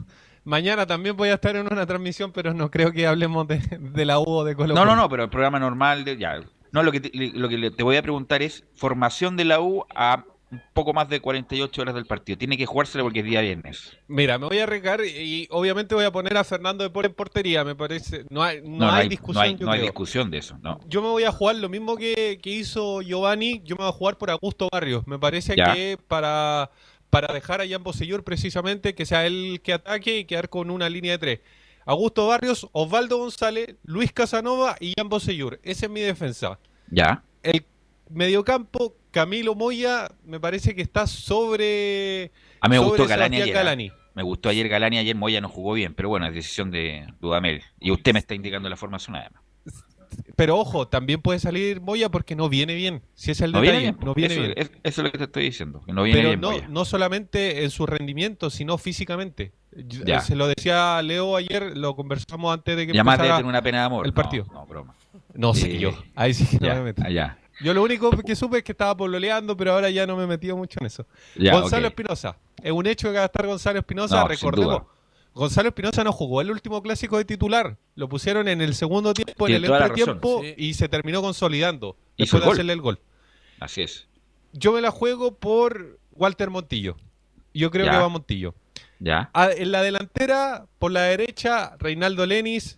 mañana también voy a estar en una transmisión, pero no creo que hablemos de, de la U o de Colo No, no, no, pero el programa normal, de, ya. No, lo que, te, lo que te voy a preguntar es formación de la U a un poco más de 48 horas del partido. Tiene que jugársela porque es día viernes. Mira, me voy a arriesgar y obviamente voy a poner a Fernando de Por en portería, me parece. No hay, no No, no hay hay, discusión. no hay, no discusión de eso, no. Yo me voy a jugar lo mismo que, que hizo Giovanni, yo me voy a jugar por Augusto Barrios. Me parece Ya. que para, para dejar a Jan Bosellur precisamente que sea él que ataque y quedar con una línea de tres. Augusto Barrios, Osvaldo González, Luis Casanova y Jan Bosellur. Esa es mi defensa. Ya. El mediocampo, Camilo Moya, me parece que está sobre. A mí me sobre gustó Galani Sebastián ayer. ¿eh? Galani. Me gustó ayer Galani, ayer Moya no jugó bien, pero bueno, es decisión de Dudamel. Y usted me está indicando la formación además. Pero ojo, también puede salir Moya porque no viene bien. Si es el No detalle, viene bien. no viene eso, bien. es- eso es lo que te estoy diciendo. Que no viene Pero bien no, Moya. no solamente en su rendimiento, sino físicamente. Ya. Se lo decía Leo ayer, lo conversamos antes de que debe empezara tener una pena de amor. el partido. No, broma. No sé Eh, yo. Ahí sí que no ya, me meto. allá. Yo lo único que supe es que estaba pololeando, pero ahora ya no me he metido mucho en eso. Ya, Gonzalo ok. Espinosa. Es un hecho que va a estar Gonzalo Espinosa. No, Recordemos. Gonzalo Espinosa no jugó el último clásico de titular. Lo pusieron en el segundo tiempo, en el entretiempo, y se terminó consolidando. Hizo Después el de gol. hacerle el gol. Así es. Yo me la juego por Walter Montillo. Yo creo Ya. que va Montillo. Ya. En la delantera, por la derecha, Reinaldo Lenis.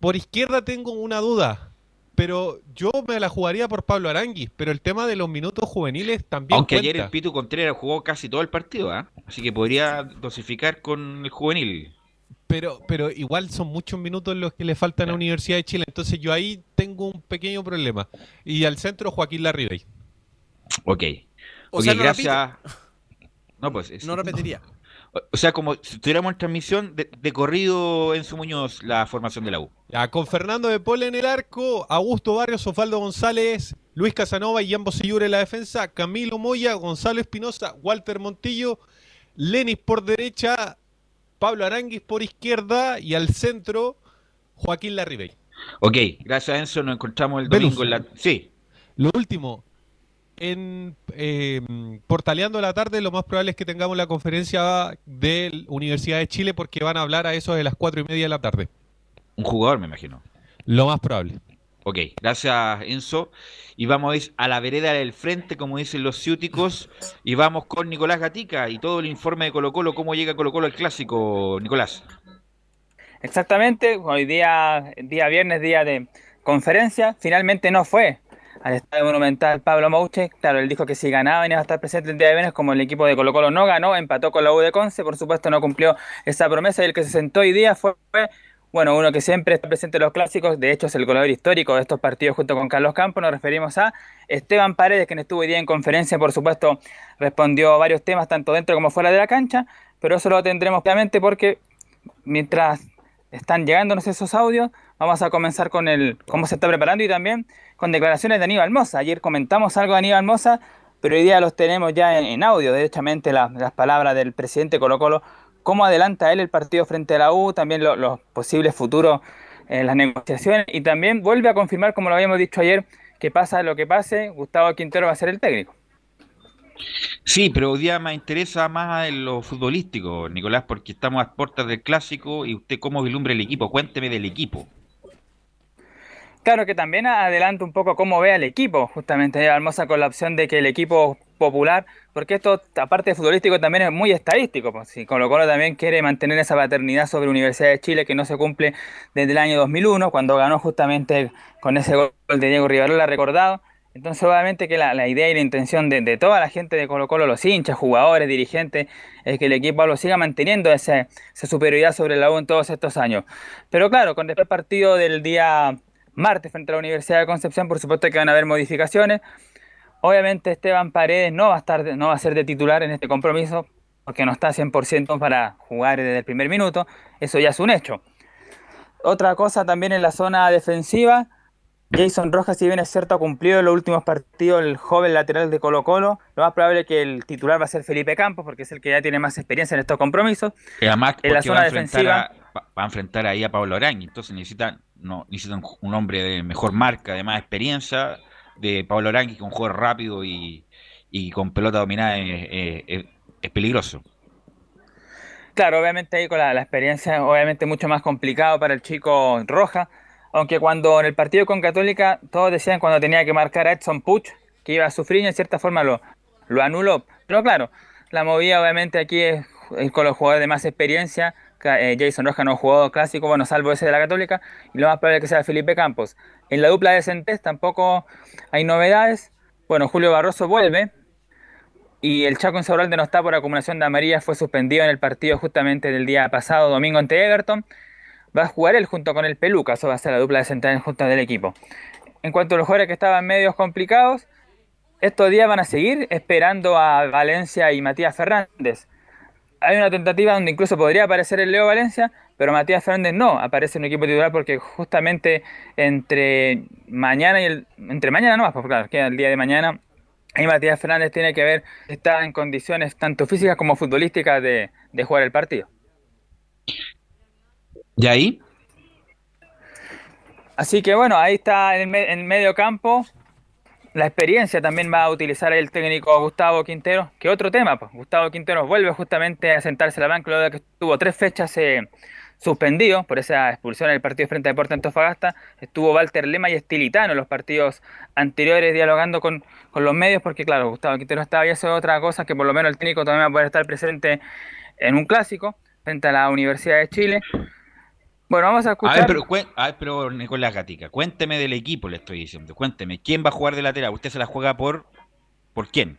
Por izquierda tengo una duda. Pero yo me la jugaría por Pablo Aranguis. Pero el tema de los minutos juveniles también Aunque cuenta. ayer el Pitu Contreras jugó casi todo el partido, ¿ah? Así que podría dosificar con el juvenil. Pero, pero igual son muchos minutos los que le faltan a Universidad de Chile. Entonces yo ahí tengo un pequeño problema. Y al centro, Joaquín Larribey. Ok. O Ok, sea, no gracias. [LAUGHS] No, pues. es- No repetiría. O sea, como si tuviéramos en transmisión de, de corrido en su Muñoz la formación de la U. Ya, con Fernando de Pol en el arco, Augusto Barrios, Osvaldo González, Luis Casanova y ambos en la defensa, Camilo Moya, Gonzalo Espinosa, Walter Montillo, Lenis por derecha, Pablo Aranguis por izquierda y al centro, Joaquín Larribey. Ok, gracias a Enzo nos encontramos el domingo en la... Sí, Lo último, en eh, Portaleando la tarde, lo más probable es que tengamos la conferencia de Universidad de Chile porque van a hablar a eso de las cuatro y media de la tarde. un jugador me imagino. Lo más probable. Ok, gracias Enzo. Y vamos a la vereda del frente, como dicen los ciúticos, y vamos con Nicolás Gatica y todo el informe de Colo Colo, cómo llega Colo Colo al clásico, Nicolás. Exactamente, hoy día, día viernes, día de conferencia, finalmente no fue al Estadio Monumental Pablo Mouche. Claro, él dijo que si ganaba iba a estar presente el día de viernes, como el equipo de Colo Colo no ganó, empató con la U de Conce, por supuesto no cumplió esa promesa y el que se sentó hoy día fue, bueno, uno que siempre está presente en los clásicos, de hecho es el goleador histórico de estos partidos junto con Carlos Campos, nos referimos a Esteban Paredes, quien estuvo hoy día en conferencia, por supuesto respondió varios temas tanto dentro como fuera de la cancha, pero eso lo tendremos obviamente porque mientras están llegándonos esos audios, vamos a comenzar con el cómo se está preparando y también con declaraciones de Aníbal Mosa. Ayer comentamos algo de Aníbal Mosa, pero hoy día los tenemos ya en, audio, derechamente las, palabras del presidente Colo Colo, cómo adelanta él el partido frente a la U, también lo- los posibles futuros en las negociaciones y también vuelve a confirmar, como lo habíamos dicho ayer, que pasa lo que pase, Gustavo Quintero va a ser el técnico. Sí, pero hoy día me interesa más en lo futbolístico, Nicolás, porque estamos a puertas del clásico y usted cómo vislumbra el equipo. Cuénteme del equipo. Claro que también adelanta un poco cómo ve al equipo, justamente Almoza con la opción de que el equipo popular, porque esto, aparte de futbolístico, también es muy estadístico. Pues, Colo Colo también quiere mantener esa paternidad sobre Universidad de Chile que no se cumple desde el año 2001, cuando ganó justamente con ese gol de Diego Rivarola recordado. Entonces, obviamente que la, idea y la intención de, toda la gente de Colo Colo, los hinchas, jugadores, dirigentes, es que el equipo lo siga manteniendo esa superioridad sobre la U en todos estos años. Pero claro, con el partido del día martes frente a la Universidad de Concepción, por supuesto que van a haber modificaciones. Obviamente Esteban Paredes no va a estar, no va a ser de titular en este compromiso porque no está 100% para jugar desde el primer minuto. Eso ya es un hecho. Otra cosa también en la zona defensiva, Jason Rojas, si bien es cierto, ha cumplido en los últimos partidos el joven lateral de Colo Colo. Lo más probable es que el titular va a ser Felipe Campos, porque es el que ya tiene más experiencia en estos compromisos. Y además, En la zona a, enfrentar defensiva, a, va a enfrentar ahí a Pablo Arangui, entonces necesitan, no, necesitan un hombre de mejor marca, de más experiencia, de Pablo es un jugador rápido y, y con pelota dominada es, peligroso. Claro, obviamente ahí con la, la experiencia, obviamente mucho más complicado para el chico Roja, aunque cuando en el partido con Católica todos decían cuando tenía que marcar a Edson Puch que iba a sufrir y en cierta forma lo, lo anuló. Pero claro, la movida obviamente aquí es con los jugadores de más experiencia. Eh, Jason Roja no jugó clásico, bueno, salvo ese de la Católica, y lo más probable es que sea Felipe Campos. En la dupla de Centés tampoco hay novedades. Bueno, Julio Barroso vuelve, y el Chaco Insaurralde no está por acumulación de amarillas, fue suspendido en el partido justamente del día pasado, domingo ante Everton. Va a jugar él junto con el Peluca, eso va a ser la dupla de centrales juntas del equipo. En cuanto a los jugadores que estaban medios complicados, estos días van a seguir esperando a Valencia y Matías Fernández. Hay una tentativa donde incluso podría aparecer el Leo Valencia, pero Matías Fernández no aparece en el equipo titular porque justamente entre mañana y el. Entre mañana no más, porque claro, queda el día de mañana. Ahí Matías Fernández tiene que ver, está en condiciones tanto físicas como futbolísticas de, de jugar el partido. ¿Y ahí? Así que bueno, ahí está en el, me- en el medio campo. La experiencia también va a utilizar el técnico Gustavo Quintero. Que otro tema, pues Gustavo Quintero vuelve justamente a sentarse en la banca luego de que estuvo tres fechas eh, suspendido por esa expulsión en el partido frente a Deportes Antofagasta. Estuvo Walter Lema y Estilitano en los partidos anteriores dialogando con, con los medios porque claro, Gustavo Quintero estaba y eso es otra cosa que por lo menos el técnico también va a poder estar presente en un clásico frente a la Universidad de Chile. Bueno, vamos a A escuchar... ver, pero, cuen- a ver, pero Nicolás Gatica, cuénteme del equipo, le estoy diciendo. Cuénteme, ¿quién va a jugar de lateral? ¿Usted se la juega por por quién?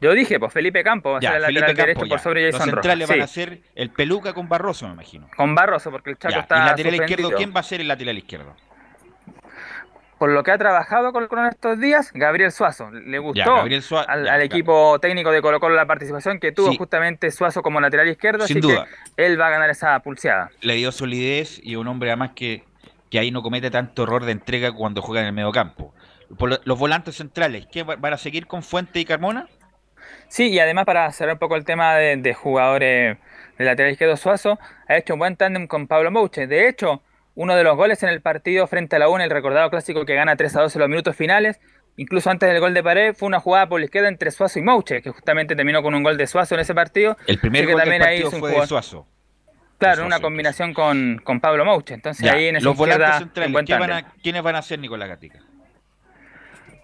Yo dije, pues Felipe Campos va a Ya, ser el Felipe lateral derecho por sobre Los Jason centrales Rojas. van a ser el Peluca con Barroso, me imagino. con Barroso, porque el Chaco Ya, está y lateral izquierdo, suspendido. ¿quién va a ser el lateral izquierdo? Por lo que ha trabajado con con estos días, Gabriel Suazo. Le gustó Gabriel Sua- al, ya, al ya. equipo técnico de Colo Colo la participación que tuvo Sí. justamente Suazo como lateral izquierdo, Sin así duda. que él va a ganar esa pulseada. Le dio solidez y un hombre además que, que ahí no comete tanto error de entrega cuando juega en el medio campo. Por lo- los volantes centrales, ¿qué va- van a seguir con Fuente y Carmona? Sí, y además para cerrar un poco el tema de, de jugadores de lateral izquierdo Suazo, ha hecho un buen tándem con Pablo Mouche. De hecho, uno de los goles en el partido frente a la UNA, el recordado clásico que gana 3 a 2 en los minutos finales, incluso antes del gol de pared, fue una jugada por la izquierda entre Suazo y Mouche, que justamente terminó con un gol de Suazo en ese partido. El primer que gol también partido fue de Suazo. Claro, una combinación con, con Pablo Mouche. Entonces Ya, ahí en esa los izquierda, un centrales, buen ¿qué van tándem. a- ¿quiénes van a ser Nicolás Gatica?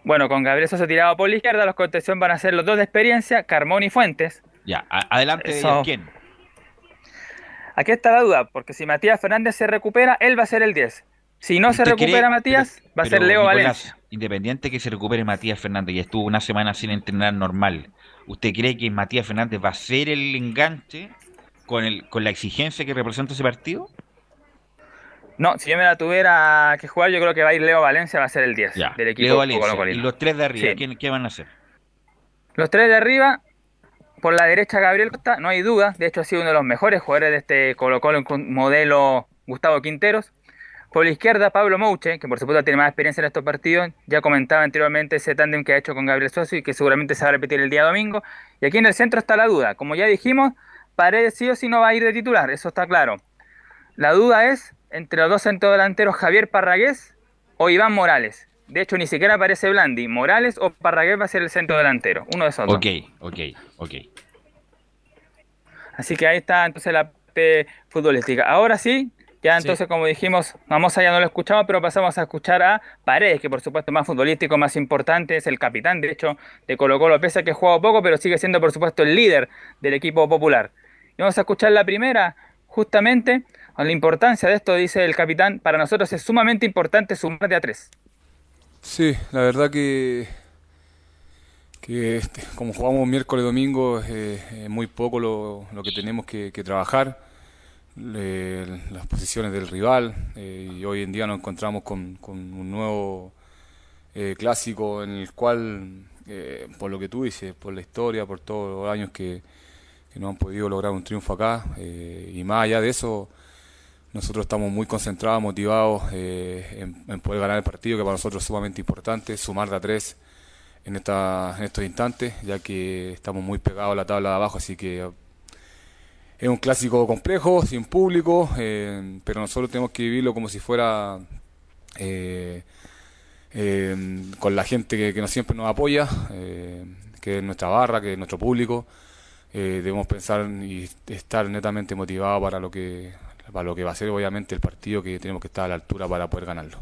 Bueno, con Gabriel Sosa tirado por la izquierda, los contención van a ser los dos de experiencia, Carmón y Fuentes. Ya, adelante de ellos, ¿quién? Aquí está la duda, porque si Matías Fernández se recupera, él va a ser el 10. Si no se ¿Usted recupera cree- Matías, pero- va a ser Leo Nicolás, Valencia. Independiente que se recupere Matías Fernández y estuvo una semana sin entrenar normal, ¿usted cree que Matías Fernández va a ser el enganche con, el, con la exigencia que representa ese partido? No, si yo me la tuviera que jugar, yo creo que va a ir Leo Valencia, va a ser el 10 Ya, del equipo Leo Valencia. Y los tres de arriba, Sí. ¿quién- ¿qué van a hacer? Los tres de arriba, por la derecha Gabriel Costa, no hay duda, de hecho ha sido uno de los mejores jugadores de este Colo Colo modelo Gustavo Quinteros. Por la izquierda Pablo Mouche, que por supuesto tiene más experiencia en estos partidos, ya comentaba anteriormente ese tándem que ha hecho con Gabriel Suazo y que seguramente se va a repetir el día domingo. Y aquí en el centro está la duda, como ya dijimos, Paredes sí o sí no va a ir de titular, eso está claro. La duda es entre los dos centrodelanteros Javier Parragués o Iván Morales. De hecho, ni siquiera aparece Blandi. Morales o Parragués va a ser el centro delantero. Uno de esos dos. Ok, ok, ok. Así que ahí está entonces la parte futbolística. Ahora sí, ya entonces como dijimos, vamos allá no lo escuchamos, pero pasamos a escuchar a Paredes, que por supuesto es más futbolístico, más importante, es el capitán, de hecho, de Colo Colo, pese a que ha jugado poco, pero sigue siendo por supuesto el líder del equipo popular. Y vamos a escuchar la primera, justamente, la importancia de esto, dice el capitán, para nosotros es sumamente importante sumar de a tres. Sí, la verdad que, que este, como jugamos miércoles domingo es eh, muy poco lo, lo que tenemos que, trabajar, le- las posiciones del rival eh, y hoy en día nos encontramos con, con un nuevo eh, clásico en el cual, eh, por lo que tú dices, por la historia, por todos los años que, que no han podido lograr un triunfo acá eh, y más allá de eso nosotros estamos muy concentrados, motivados eh, en, poder ganar el partido, que para nosotros es sumamente importante, sumar de a tres en, esta, en estos instantes, ya que estamos muy pegados a la tabla de abajo, así que es un clásico complejo, sin público, eh, pero nosotros tenemos que vivirlo como si fuera eh, con la gente que, que siempre nos apoya, que es nuestra barra, que es nuestro público. Debemos pensar y estar netamente motivados para lo que para lo que va a ser obviamente el partido que tenemos que estar a la altura para poder ganarlo.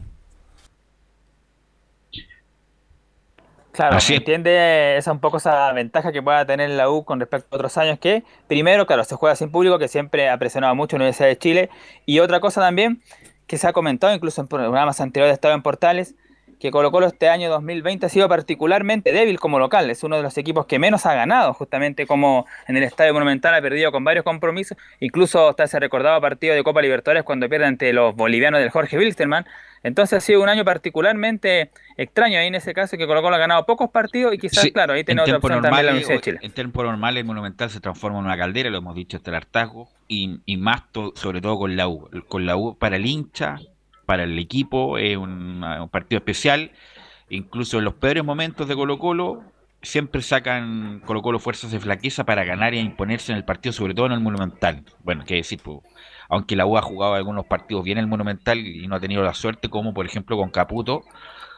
Claro, Así entiende esa un poco esa ventaja que pueda tener la U con respecto a otros años que, primero, claro, se juega sin público, que siempre ha presionado mucho la Universidad de Chile, y otra cosa también que se ha comentado incluso en programas anteriores de Estado en Portales, que Colo Colo este año 2020 ha sido particularmente débil como local, es uno de los equipos que menos ha ganado, justamente como en el Estadio Monumental ha perdido con varios compromisos, incluso hasta ese recordado partido de Copa Libertadores cuando pierde ante los bolivianos del Jorge Wilstermann, entonces ha sido un año particularmente extraño ahí en ese caso que Colo Colo ha ganado pocos partidos y quizás, Sí, claro, ahí tiene en otra opción también la Universidad de Chile. en tiempos normales el Monumental se transforma en una caldera, lo hemos dicho hasta el hartazgo, y, y más to- sobre todo con la U. Con la U para el hincha, para el equipo, es un, partido especial. Incluso en los peores momentos de Colo Colo, siempre sacan Colo Colo fuerzas de flaqueza para ganar y imponerse en el partido, sobre todo en el Monumental. Bueno, qué decir, pues, aunque la U ha jugado algunos partidos bien en el Monumental y no ha tenido la suerte, como por ejemplo con Caputo,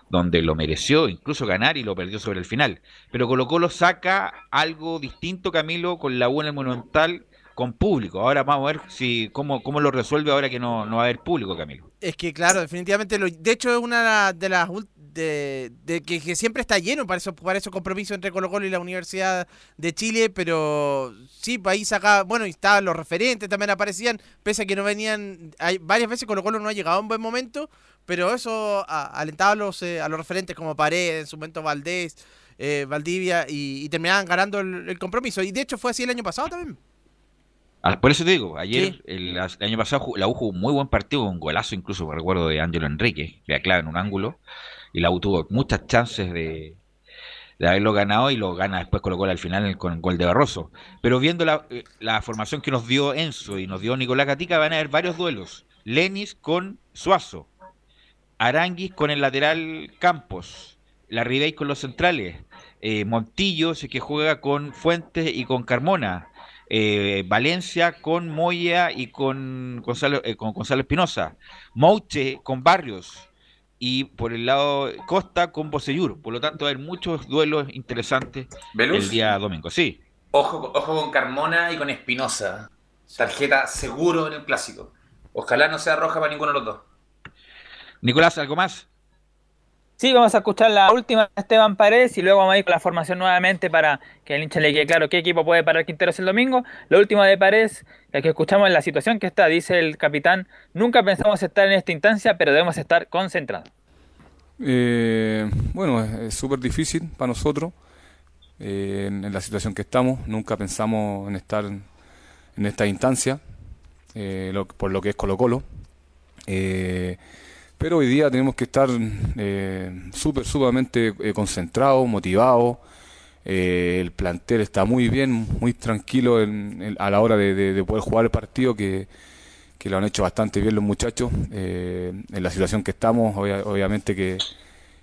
donde lo mereció incluso ganar y lo perdió sobre el final. Pero Colo Colo saca algo distinto, Camilo, con la U en el Monumental, con público. Ahora vamos a ver si cómo, cómo lo resuelve ahora que no, no va a haber público, Camilo. Es que claro, definitivamente lo, de hecho es una de las de, de que, siempre está lleno para esos para esos compromisos entre Colo Colo y la Universidad de Chile, pero sí, ahí sacaba, bueno, y estaban los referentes también aparecían, pese a que no venían, hay varias veces Colo Colo no ha llegado a un buen momento, pero eso alentaba a los eh, a los referentes como Paredes, en su momento Valdés, eh, Valdivia y, terminaban ganando el compromiso y de hecho fue así el año pasado también. Ah, Por eso te digo, ayer, el, el año pasado, la U jugó un muy buen partido, un golazo incluso, recuerdo, de Ángelo Enrique, le clave en un ángulo, y la U tuvo muchas chances de, de haberlo ganado y lo gana después Colo Colo al final con el gol de Barroso. Pero viendo la, eh, la formación que nos dio Enzo y nos dio Nicolás Gatica, van a haber varios duelos. Lenis con Suazo, Aranguis con el lateral Campos, la Ribey con los centrales, eh, Montillo que juega con Fuentes y con Carmona, eh, Valencia con Moya y con Gonzalo, eh, con Gonzalo Espinosa, Mouche con Barrios y por el lado Costa con Bosellur. Por lo tanto, hay muchos duelos interesantes el día domingo. Sí, Ojo, ojo con Carmona y con Espinosa. Tarjeta seguro en el clásico. Ojalá no sea roja para ninguno de los dos. Nicolás, ¿algo más? Sí, vamos a escuchar la última de Esteban Paredes y luego vamos a ir con la formación nuevamente para que al hincha le quede claro qué equipo puede parar Quinteros el domingo. La última de Paredes, la que escuchamos en la situación que está, dice el capitán, nunca pensamos estar en esta instancia, pero debemos estar concentrados. Eh, bueno, es- súper difícil para nosotros eh, en, la situación que estamos. Nunca pensamos en estar en, en esta instancia, eh, lo- por lo que es Colo Colo. Eh, pero hoy día tenemos que estar eh, súper, sumamente eh, concentrados, motivados, Eh, el plantel está muy bien, muy tranquilo a la hora de, de- de poder jugar el partido, que, lo han hecho bastante bien los muchachos. eh, en la situación que estamos, obvia- obviamente que,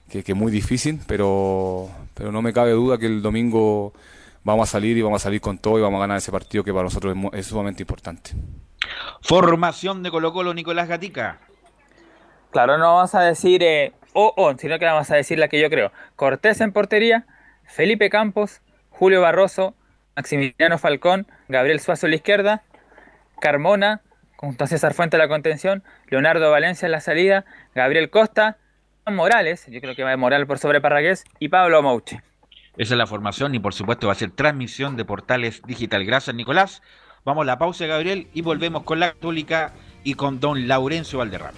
que, muy difícil, pero, no me cabe duda que el domingo vamos a salir y vamos a salir con todo y vamos a ganar ese partido que para nosotros es sumamente importante. Formación de Colo Colo, Nicolás Gatica. Claro, no vamos a decir eh, o o, sino que vamos a decir la que yo creo. Cortés en portería, Felipe Campos, Julio Barroso, Maximiliano Falcón, Gabriel Suazo en la izquierda, Carmona, junto a César Fuente en la contención, Leonardo Valencia en la salida, Gabriel Costa, Morales, yo creo que va a Moral por sobre Parragués, y Pablo Mouche. Esa es la formación y por supuesto va a ser transmisión de Portales Digital. Gracias, Nicolás. Vamos a la pausa, Gabriel, y volvemos con la Católica y con don Laurencio Valderrama.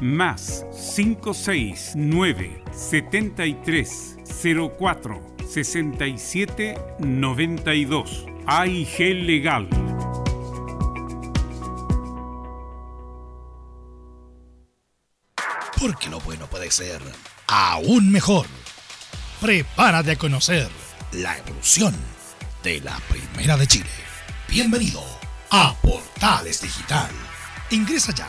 más 569 73 04 67 92 AIG Legal. Porque lo bueno puede ser aún mejor. Prepárate a conocer la evolución de la Primera de Chile. Bienvenido a Portales Digital. Ingresa ya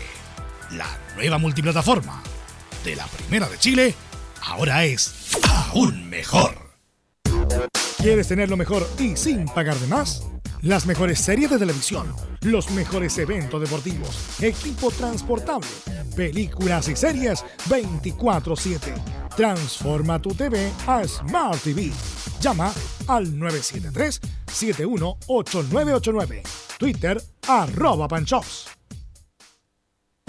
La nueva multiplataforma de la Primera de Chile ahora es aún mejor. ¿Quieres tener lo mejor y sin pagar de más? Las mejores series de televisión, los mejores eventos deportivos, equipo transportable, películas y series 24/7. Transforma tu TV a Smart TV. Llama al 973-718989. Twitter arroba panchops.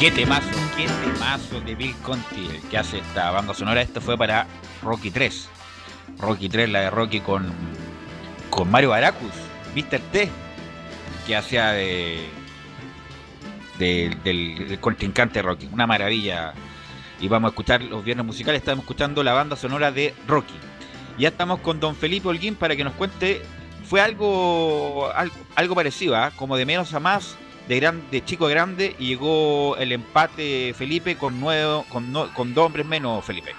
Qué temazo, qué temazo de Bill Conti el que hace esta banda sonora. Esto fue para Rocky 3. Rocky 3, la de Rocky con, con Mario Baracus, Mr. T, que hacía de, de- del, del contrincante Rocky. Una maravilla. Y vamos a escuchar los viernes musicales. Estamos escuchando la banda sonora de Rocky. Ya estamos con don Felipe Holguín para que nos cuente. Fue algo, algo, algo parecido, ¿ah? como de menos a más, de, gran, de chico a grande, y llegó el empate Felipe con, nueve, con, dos hombres menos, Felipe.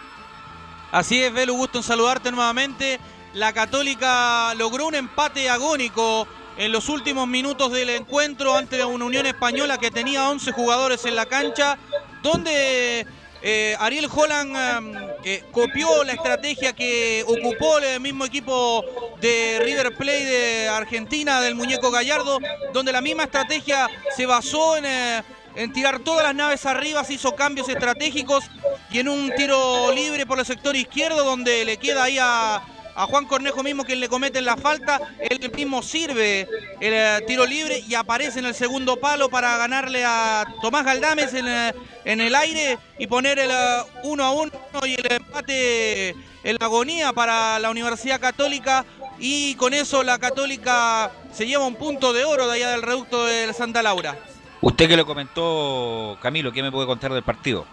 Así es, Belu, gusto en saludarte nuevamente. La Católica logró un empate agónico en los últimos minutos del encuentro ante una Unión Española que tenía 11 jugadores en la cancha, donde eh, Ariel Holland eh, copió la estrategia que ocupó el mismo equipo de River Plate de Argentina, del muñeco Gallardo, donde la misma estrategia se basó en, eh, en tirar todas las naves arriba, se hizo cambios estratégicos y en un tiro libre por el sector izquierdo, donde le queda ahí a, a Juan Cornejo mismo quien le comete la falta, él mismo sirve el eh, tiro libre y aparece en el segundo palo para ganarle a Tomás Galdames en, eh, en el aire y poner el eh, uno a uno y el empate en la agonía para la Universidad Católica y con eso la Católica se lleva un punto de oro de allá del reducto de Santa Laura. Usted que lo comentó, Camilo, ¿qué me puede contar del partido?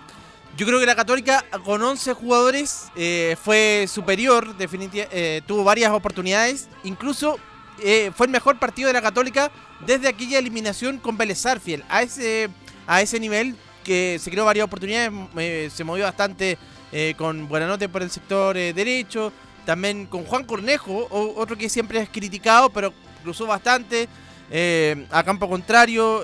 Yo creo que la Católica con 11 jugadores eh, fue superior, eh, tuvo varias oportunidades, incluso eh, fue el mejor partido de la Católica desde aquella eliminación con Vélez Sarsfield. A ese, a ese nivel que se creó varias oportunidades, eh, se movió bastante con Buenanote por el sector derecho, también con Juan Cornejo, otro que siempre es criticado, pero cruzó bastante. a campo contrario,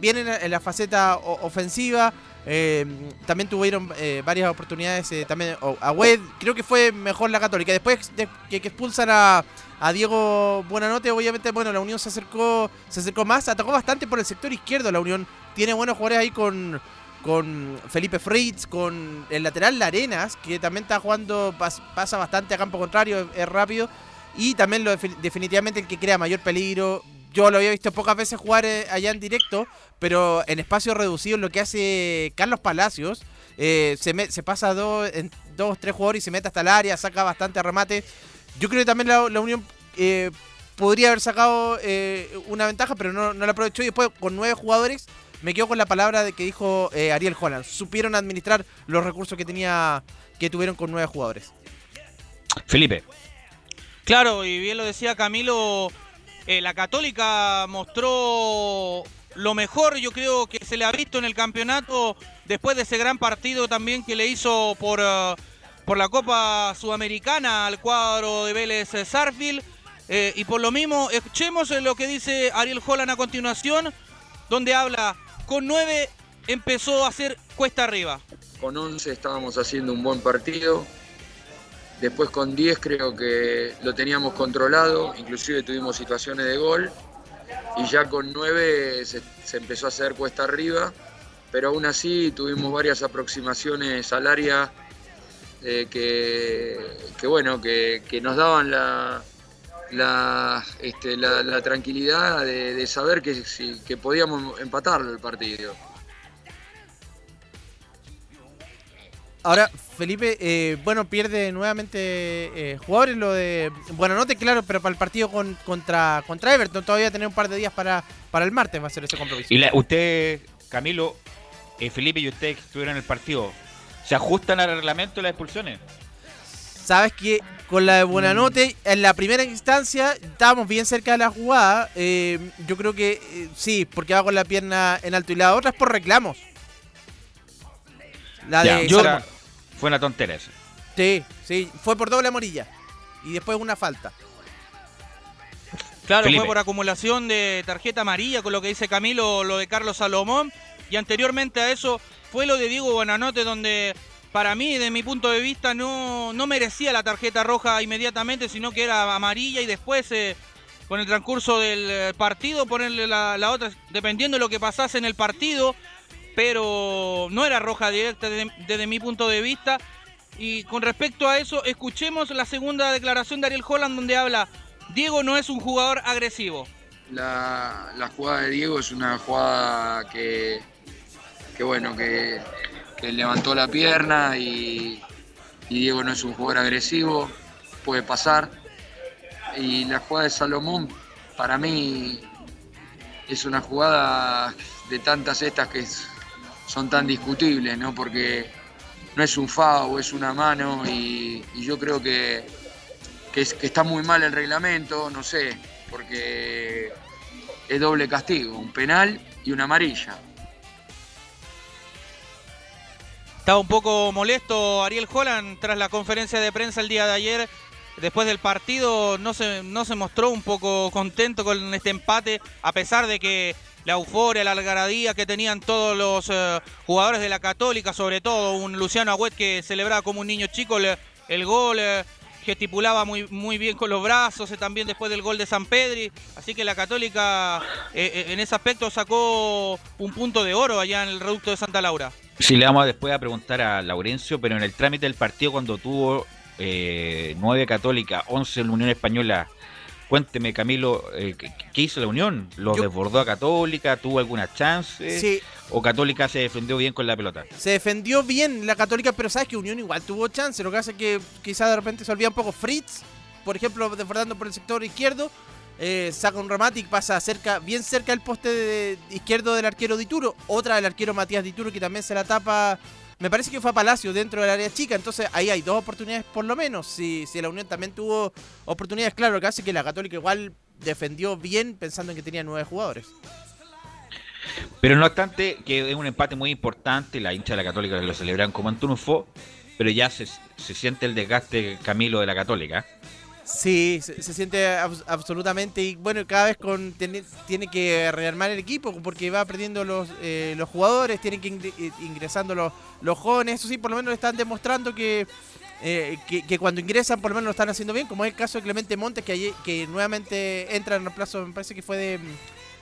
bien en la, faceta ofensiva. Eh, también tuvieron eh, varias oportunidades. eh, también a Wed, creo que fue mejor la Católica. Después de que, expulsan a, a Diego Buenanote, obviamente, bueno, la Unión se acercó, se acercó más, atacó bastante por el sector izquierdo. La Unión tiene buenos jugadores ahí con, con Felipe Fritz, con el lateral Larenas, que también está jugando, pas- pasa bastante a campo contrario, es, es rápido. Y también lo defi- definitivamente el que crea mayor peligro. Yo lo había visto pocas veces jugar allá en directo, pero en espacio reducido lo que hace Carlos Palacios, eh, se, me- se pasa dos, en dos, tres jugadores y se mete hasta el área, saca bastante remate. Yo creo que también la, la Unión eh, podría haber sacado eh, una ventaja, pero no, no la aprovechó. Y después, con nueve jugadores, me quedo con la palabra de que dijo eh, Ariel Holland. Supieron administrar los recursos que tenía que tuvieron con nueve jugadores. Felipe. Claro, y bien lo decía Camilo, eh, la Católica mostró lo mejor, yo creo que se le ha visto en el campeonato después de ese gran partido también que le hizo por, eh, por la Copa Sudamericana al cuadro de Vélez eh, Sarfield. Eh, y por lo mismo, escuchemos lo que dice Ariel Holland a continuación, donde habla, con nueve empezó a hacer cuesta arriba. Con 11 estábamos haciendo un buen partido. Después con 10 creo que lo teníamos controlado, inclusive tuvimos situaciones de gol. Y ya con 9 se, empezó a hacer cuesta arriba, pero aún así tuvimos varias aproximaciones al área eh, que, bueno, que, nos daban este, la, la tranquilidad de, de saber que, que podíamos empatarlo el partido. Ahora, Felipe, eh, bueno, pierde nuevamente eh, jugadores lo de Buenanote, claro, pero para el partido con, contra, contra Everton todavía tener un par de días para, para el martes va a ser ese compromiso. Y la- usted, Camilo, eh, Felipe y usted que estuvieron en el partido, ¿se ajustan al reglamento las expulsiones? Sabes que con la de Buenanote, en la primera instancia, estábamos bien cerca de la jugada. eh, yo creo que sí, porque va con la pierna en alto. Y la otra es por reclamos. La Ya, de yo-. Fue una tontera esa. Sí, sí, fue por doble amarilla. Y después una falta. Claro, Felipe. fue por acumulación de tarjeta amarilla, con lo que dice Camilo, lo de Carlos Salomón. Y anteriormente a eso fue lo de Diego Buenanote, donde para mí, de mi punto de vista, no, no merecía la tarjeta roja inmediatamente, sino que era amarilla y después, eh, con el transcurso del eh, partido, ponerle la, la otra, dependiendo de lo que pasase en el partido. Pero no era roja directa desde, mi punto de vista. Y con respecto a eso, escuchemos la segunda declaración de Ariel Holland, donde habla, Diego no es un jugador agresivo. La, la jugada de Diego es una jugada que, que bueno, que, que levantó la pierna y, y Diego no es un jugador agresivo, puede pasar. Y la jugada de Salomón, para mí, es una jugada de tantas estas que es- son tan discutibles, ¿no? Porque no es un FAO, es una mano y, yo creo que, que está muy mal el reglamento, no sé, porque es doble castigo, un penal y una amarilla. Estaba un poco molesto Ariel Holland tras la conferencia de prensa el día de ayer. Después del partido no se, no se mostró un poco contento con este empate, a pesar de que la euforia, la algaradía que tenían todos los eh, jugadores de la Católica, sobre todo un Luciano Agüet que celebraba como un niño chico el, gol, eh, gestipulaba muy, muy bien con los brazos, eh, también después del gol de San Pedri. Así que la Católica eh, eh, en ese aspecto sacó un punto de oro allá en el reducto de Santa Laura. Sí, le vamos después a preguntar a Laurencio, pero en el trámite del partido cuando tuvo eh, 9 Católica, 11 en la Unión Española, cuénteme Camilo, eh, ¿qué, qué hizo la Unión? ¿Lo desbordó a Católica? ¿Tuvo alguna chance? Sí. ¿O Católica se defendió bien con la pelota? Se defendió bien la Católica, pero sabes que Unión igual tuvo chance. Lo que hace que quizás de repente se olvida un poco Fritz, por ejemplo, desbordando por el sector izquierdo. eh, saca un remate y pasa cerca, bien cerca del poste de- izquierdo del arquero Dituro. Otra del arquero Matías Dituro que también se la tapa. Me parece que fue a Palacio dentro del área chica. Entonces ahí hay dos oportunidades por lo menos. Si, la Unión también tuvo oportunidades, claro, lo que la Católica igual defendió bien pensando en que tenía nueve jugadores. Pero no obstante, que es un empate muy importante, la hincha de la Católica lo celebran como un triunfo, pero ya se siente el desgaste Camilo de la Católica. Sí, se, siente abs- absolutamente y bueno, cada vez con tiene, que rearmar el equipo porque va perdiendo los, eh, los jugadores, tienen que eh, ingresando los, los jóvenes, eso sí, por lo menos están demostrando que, eh, que, que cuando ingresan por lo menos lo están haciendo bien, como es el caso de Clemente Montes que, ayer- que nuevamente entra en reemplazo, me parece que fue de,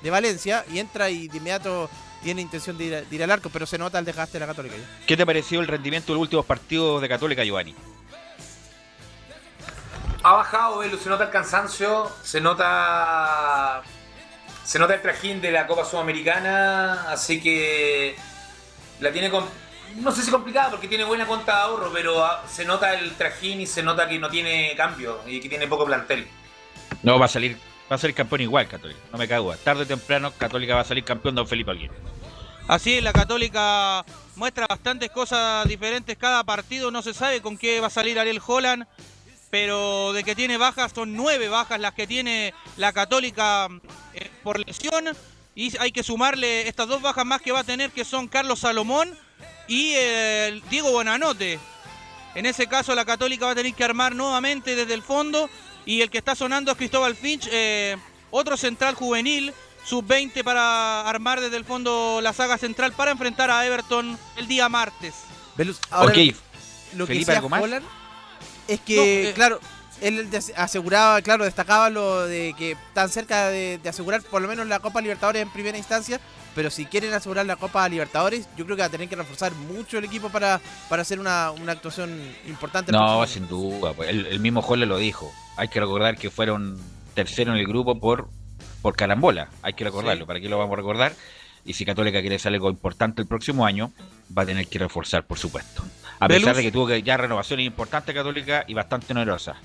de Valencia y entra y de inmediato tiene intención de ir, de ir al arco, pero se nota el desgaste de la Católica. ¿Qué te pareció el rendimiento de los últimos partidos de Católica, Giovanni? Ha bajado, Velo, se nota el cansancio, se nota. Se nota el trajín de la Copa Sudamericana, así que la tiene com- no sé si complicada porque tiene buena cuenta de ahorro, pero se nota el trajín y se nota que no tiene cambio y que tiene poco plantel. No, va a salir, va a salir campeón igual Católica, no me cago. Tarde o temprano Católica va a salir campeón Don Felipe Alguien. Así es, la Católica muestra bastantes cosas diferentes cada partido. No se sabe con qué va a salir Ariel Holland, pero de que tiene bajas, son nueve bajas las que tiene la Católica eh, por lesión. Y hay que sumarle estas dos bajas más que va a tener, que son Carlos Salomón y eh, Diego Bonanote. En ese caso, la Católica va a tener que armar nuevamente desde el fondo. Y el que está sonando es Cristóbal Finch, eh, otro central juvenil, sub-20 para armar desde el fondo la saga central para enfrentar a Everton el día martes. Ahora ok, lo que-. Holland es que, No, eh, claro, él aseguraba, claro, destacaba lo de que están cerca de, de asegurar por lo menos la Copa Libertadores en primera instancia, pero si quieren asegurar la Copa Libertadores, yo creo que va a tener que reforzar mucho el equipo para, para hacer una, una actuación importante. No, sin duda. pues, El, el mismo Jorge lo dijo. Hay que recordar que fueron tercero en el grupo por, por carambola. Hay que recordarlo. Sí. ¿Para qué lo vamos a recordar? Y si Católica quiere hacer algo importante el próximo año, va a tener que reforzar, por supuesto. A Velus. pesar de que tuvo que ya renovaciones importantes Católica y bastante onerosas.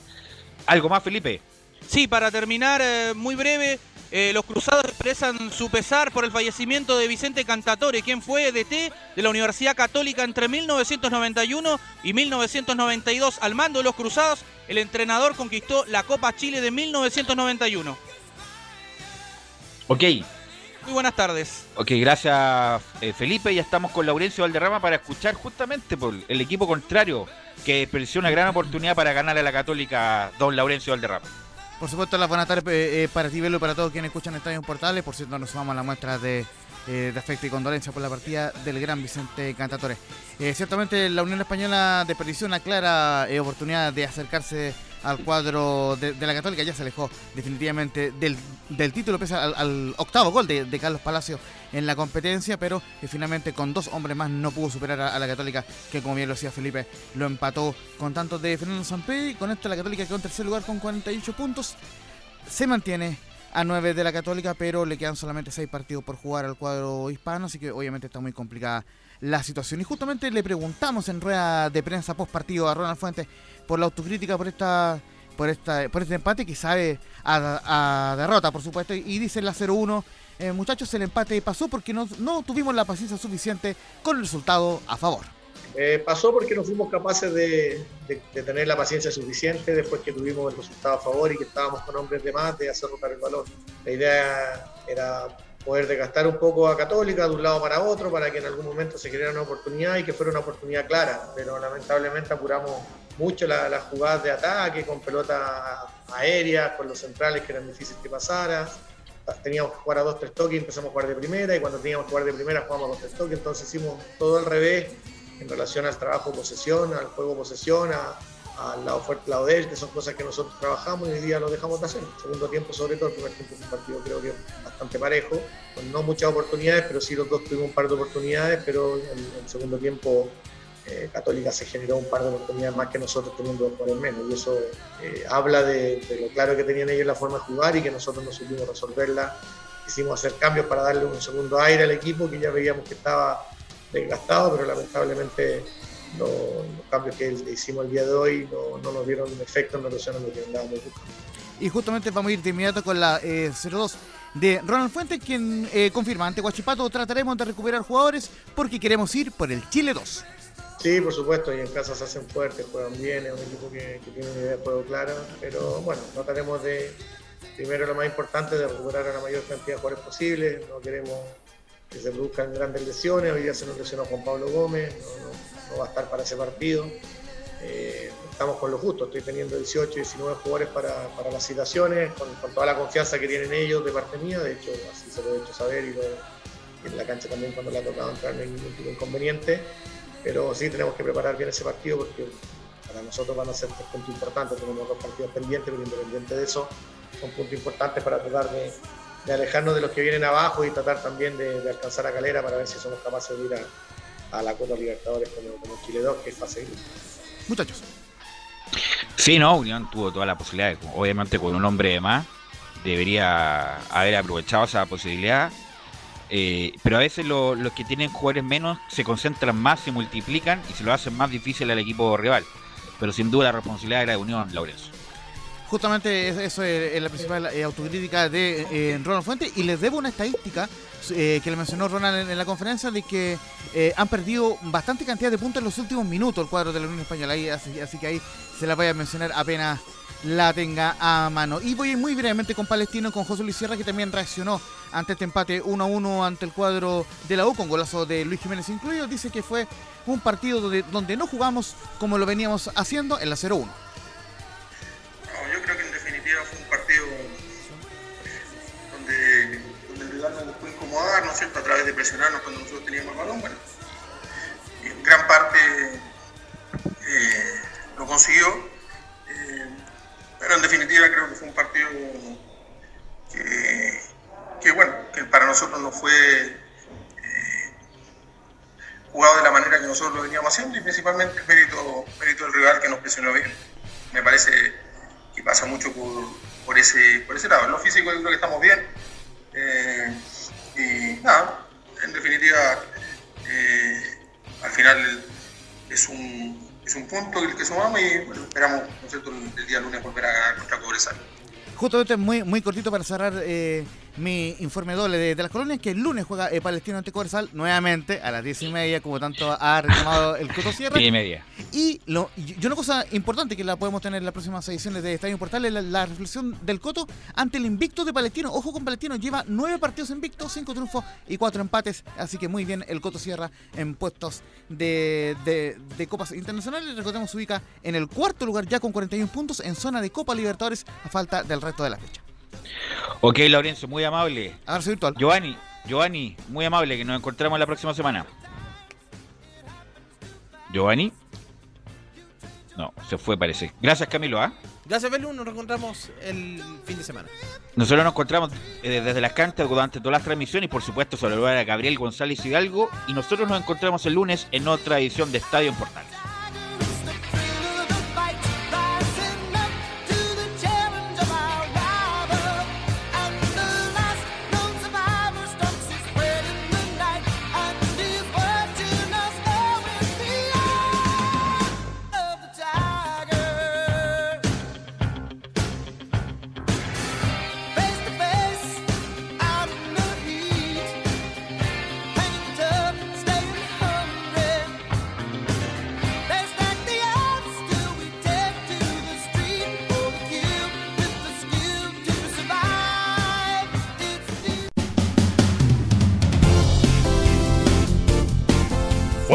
¿Algo más, Felipe? Sí, para terminar, eh, muy breve, eh, los cruzados expresan su pesar por el fallecimiento de Vicente Cantatore, quien fue DT de la Universidad Católica entre 1991 y 1992. Al mando de los cruzados, el entrenador conquistó la Copa Chile de 1991. Ok, Muy buenas tardes. ok, gracias eh, Felipe. Ya estamos con Laurencio Valderrama para escuchar justamente por el equipo contrario que desperdició una gran oportunidad para ganarle a la Católica don Laurencio Valderrama. Por supuesto, las buenas tardes eh, eh, para ti, Velo, y para todos quienes escuchan Estadio Portales. Por cierto, nos sumamos a la muestra de, eh, de afecto y condolencia por la partida del gran Vicente Cantatore. Eh, ciertamente, la Unión Española desperdició una clara eh, oportunidad de acercarse al cuadro de, la Católica. Ya se alejó definitivamente del, del título, pese al, octavo gol de, Carlos Palacio en la competencia, pero finalmente con dos hombres más no pudo superar a, la Católica, que como bien lo decía Felipe, lo empató con tantos de Fernando Sampé. Con esto la Católica quedó en tercer lugar con 48 puntos. Se mantiene a 9 de la Católica, pero le quedan solamente 6 partidos por jugar al cuadro hispano, así que obviamente está muy complicada la situación. Y justamente le preguntamos en rueda de prensa post partido a Ronald Fuentes por la autocrítica por esta por esta por este empate que sabe a, derrota, por supuesto, y dice la 0-1 eh, muchachos, el empate pasó porque no, no tuvimos la paciencia suficiente con el resultado a favor. Eh, pasó porque no fuimos capaces de, de- de tener la paciencia suficiente después que tuvimos el resultado a favor y que estábamos con hombres de más de hacer rotar el balón. La idea era poder desgastar un poco a Católica de un lado para otro para que en algún momento se creara una oportunidad y que fuera una oportunidad clara, pero lamentablemente apuramos mucho la- las jugadas de ataque con pelotas aéreas, con los centrales que eran difíciles que pasara. Teníamos que jugar a dos, tres toques y empezamos a jugar de primera, y cuando teníamos que jugar de primera jugábamos a dos, tres toques, entonces hicimos todo al revés en relación al trabajo posesión, al juego posesión, a- al lado fuerte, lado débil, que son cosas que nosotros trabajamos y hoy día lo dejamos de hacer. Segundo tiempo, sobre todo, el primer tiempo fue un partido creo que bastante parejo, con no muchas oportunidades, pero sí los dos tuvimos un par de oportunidades, pero en el segundo tiempo eh, Católica se generó un par de oportunidades más que nosotros teniendo dos jugadores menos. Y eso eh, habla de, de lo claro que tenían ellos la forma de jugar y que nosotros no supimos resolverla. Hicimos hacer cambios para darle un segundo aire al equipo que ya veíamos que estaba desgastado, pero lamentablemente los cambios que hicimos el día de hoy no, no nos dieron efecto en relación a lo que andábamos buscando. Y justamente vamos a ir de inmediato con la eh, 02 de Ronald Fuentes, quien eh, confirma ante Guachipato trataremos de recuperar jugadores porque queremos ir por el Chile 2. Sí, por supuesto, y en casa se hacen fuertes, juegan bien, es un equipo que, que tiene una idea de juego clara, pero bueno, trataremos de, primero lo más importante, de recuperar a la mayor cantidad de jugadores posible, no queremos que se produzcan grandes lesiones, hoy día se nos lesionó Juan Pablo Gómez, no, no- no va a estar para ese partido, Eh, estamos con lo justo, estoy teniendo 18, 19 jugadores para, para las citaciones, con, toda la confianza que tienen ellos de parte mía, de hecho así se lo he hecho saber y, lo- y en la cancha también cuando le ha tocado entrar no hay ningún tipo de inconveniente. Pero sí tenemos que preparar bien ese partido porque para nosotros van a ser tres puntos importantes, tenemos dos partidos pendientes, pero independiente de eso, son puntos importantes para tratar de, de alejarnos de los que vienen abajo y tratar también de, de alcanzar a Calera para ver si somos capaces de ir a, a la Copa Libertadores como, como Chile 2, que es fase. Muchachos. Sí, no, Unión tuvo toda la posibilidad. de- Obviamente con un hombre de más debería haber aprovechado esa posibilidad. Eh, pero a veces lo- los que tienen jugadores menos se concentran más, se multiplican y se lo hacen más difícil al equipo rival. Pero sin duda la responsabilidad era de Unión, Laurencio. Justamente es- eso es, es la principal eh, autocrítica de eh, Ronald Fuentes y les debo una estadística eh, que le mencionó Ronald en, en la conferencia de que eh, han perdido bastante cantidad de puntos en los últimos minutos el cuadro de la Unión Española, ahí, así, que ahí se la voy a mencionar apenas la tenga a mano. Y voy muy brevemente con Palestino, con José Luis Sierra, que también reaccionó ante este empate 1 a 1 ante el cuadro de la U, con golazo de Luis Jiménez incluido. Dice que fue un partido donde, donde no jugamos como lo veníamos haciendo en la 0-1. ¿No es a través de presionarnos cuando nosotros teníamos el balón. Bueno, en gran parte eh, lo consiguió, eh, pero en definitiva creo que fue un partido que, bueno, que para nosotros no fue eh, jugado de la manera que nosotros lo veníamos haciendo y principalmente mérito, mérito del rival que nos presionó bien. Me parece que pasa mucho por, ese, por ese lado. En lo físico yo creo que estamos bien. Eh, al final es un, es un punto el que sumamos y bueno, esperamos el día lunes volver a ganar contra Cobresal. Justamente muy, muy cortito para cerrar eh, mi informe doble de, de las colonias, que el lunes juega eh, Palestino ante Cobresal nuevamente a las 10 y media, como tanto ha reclamado el Coto Sierra. Diez y media. Y, lo, y una cosa importante que la podemos tener en las próximas ediciones de Estadio Portal es la, la reflexión del Coto ante el invicto de Palestino. Ojo con Palestino, lleva nueve partidos invictos, cinco triunfos y cuatro empates. Así que muy bien el Coto Sierra en puestos de, de- de Copas Internacionales. Recordemos, se ubica en el cuarto lugar ya con 41 puntos en zona de Copa Libertadores a falta del resto de la fecha. Ok, Laurencio, muy amable. Abrazo virtual. Giovanni, Giovanni, muy amable, que nos encontramos la próxima semana. Giovanni. No, se fue parece. Gracias Camilo, ¿ah? Gracias, Belu. Nos reencontramos el fin de semana. Nosotros nos encontramos eh, desde las canchas durante todas las transmisiones y por supuesto saludar a Gabriel González Hidalgo y nosotros nos encontramos el lunes en otra edición de Estadio en Portales.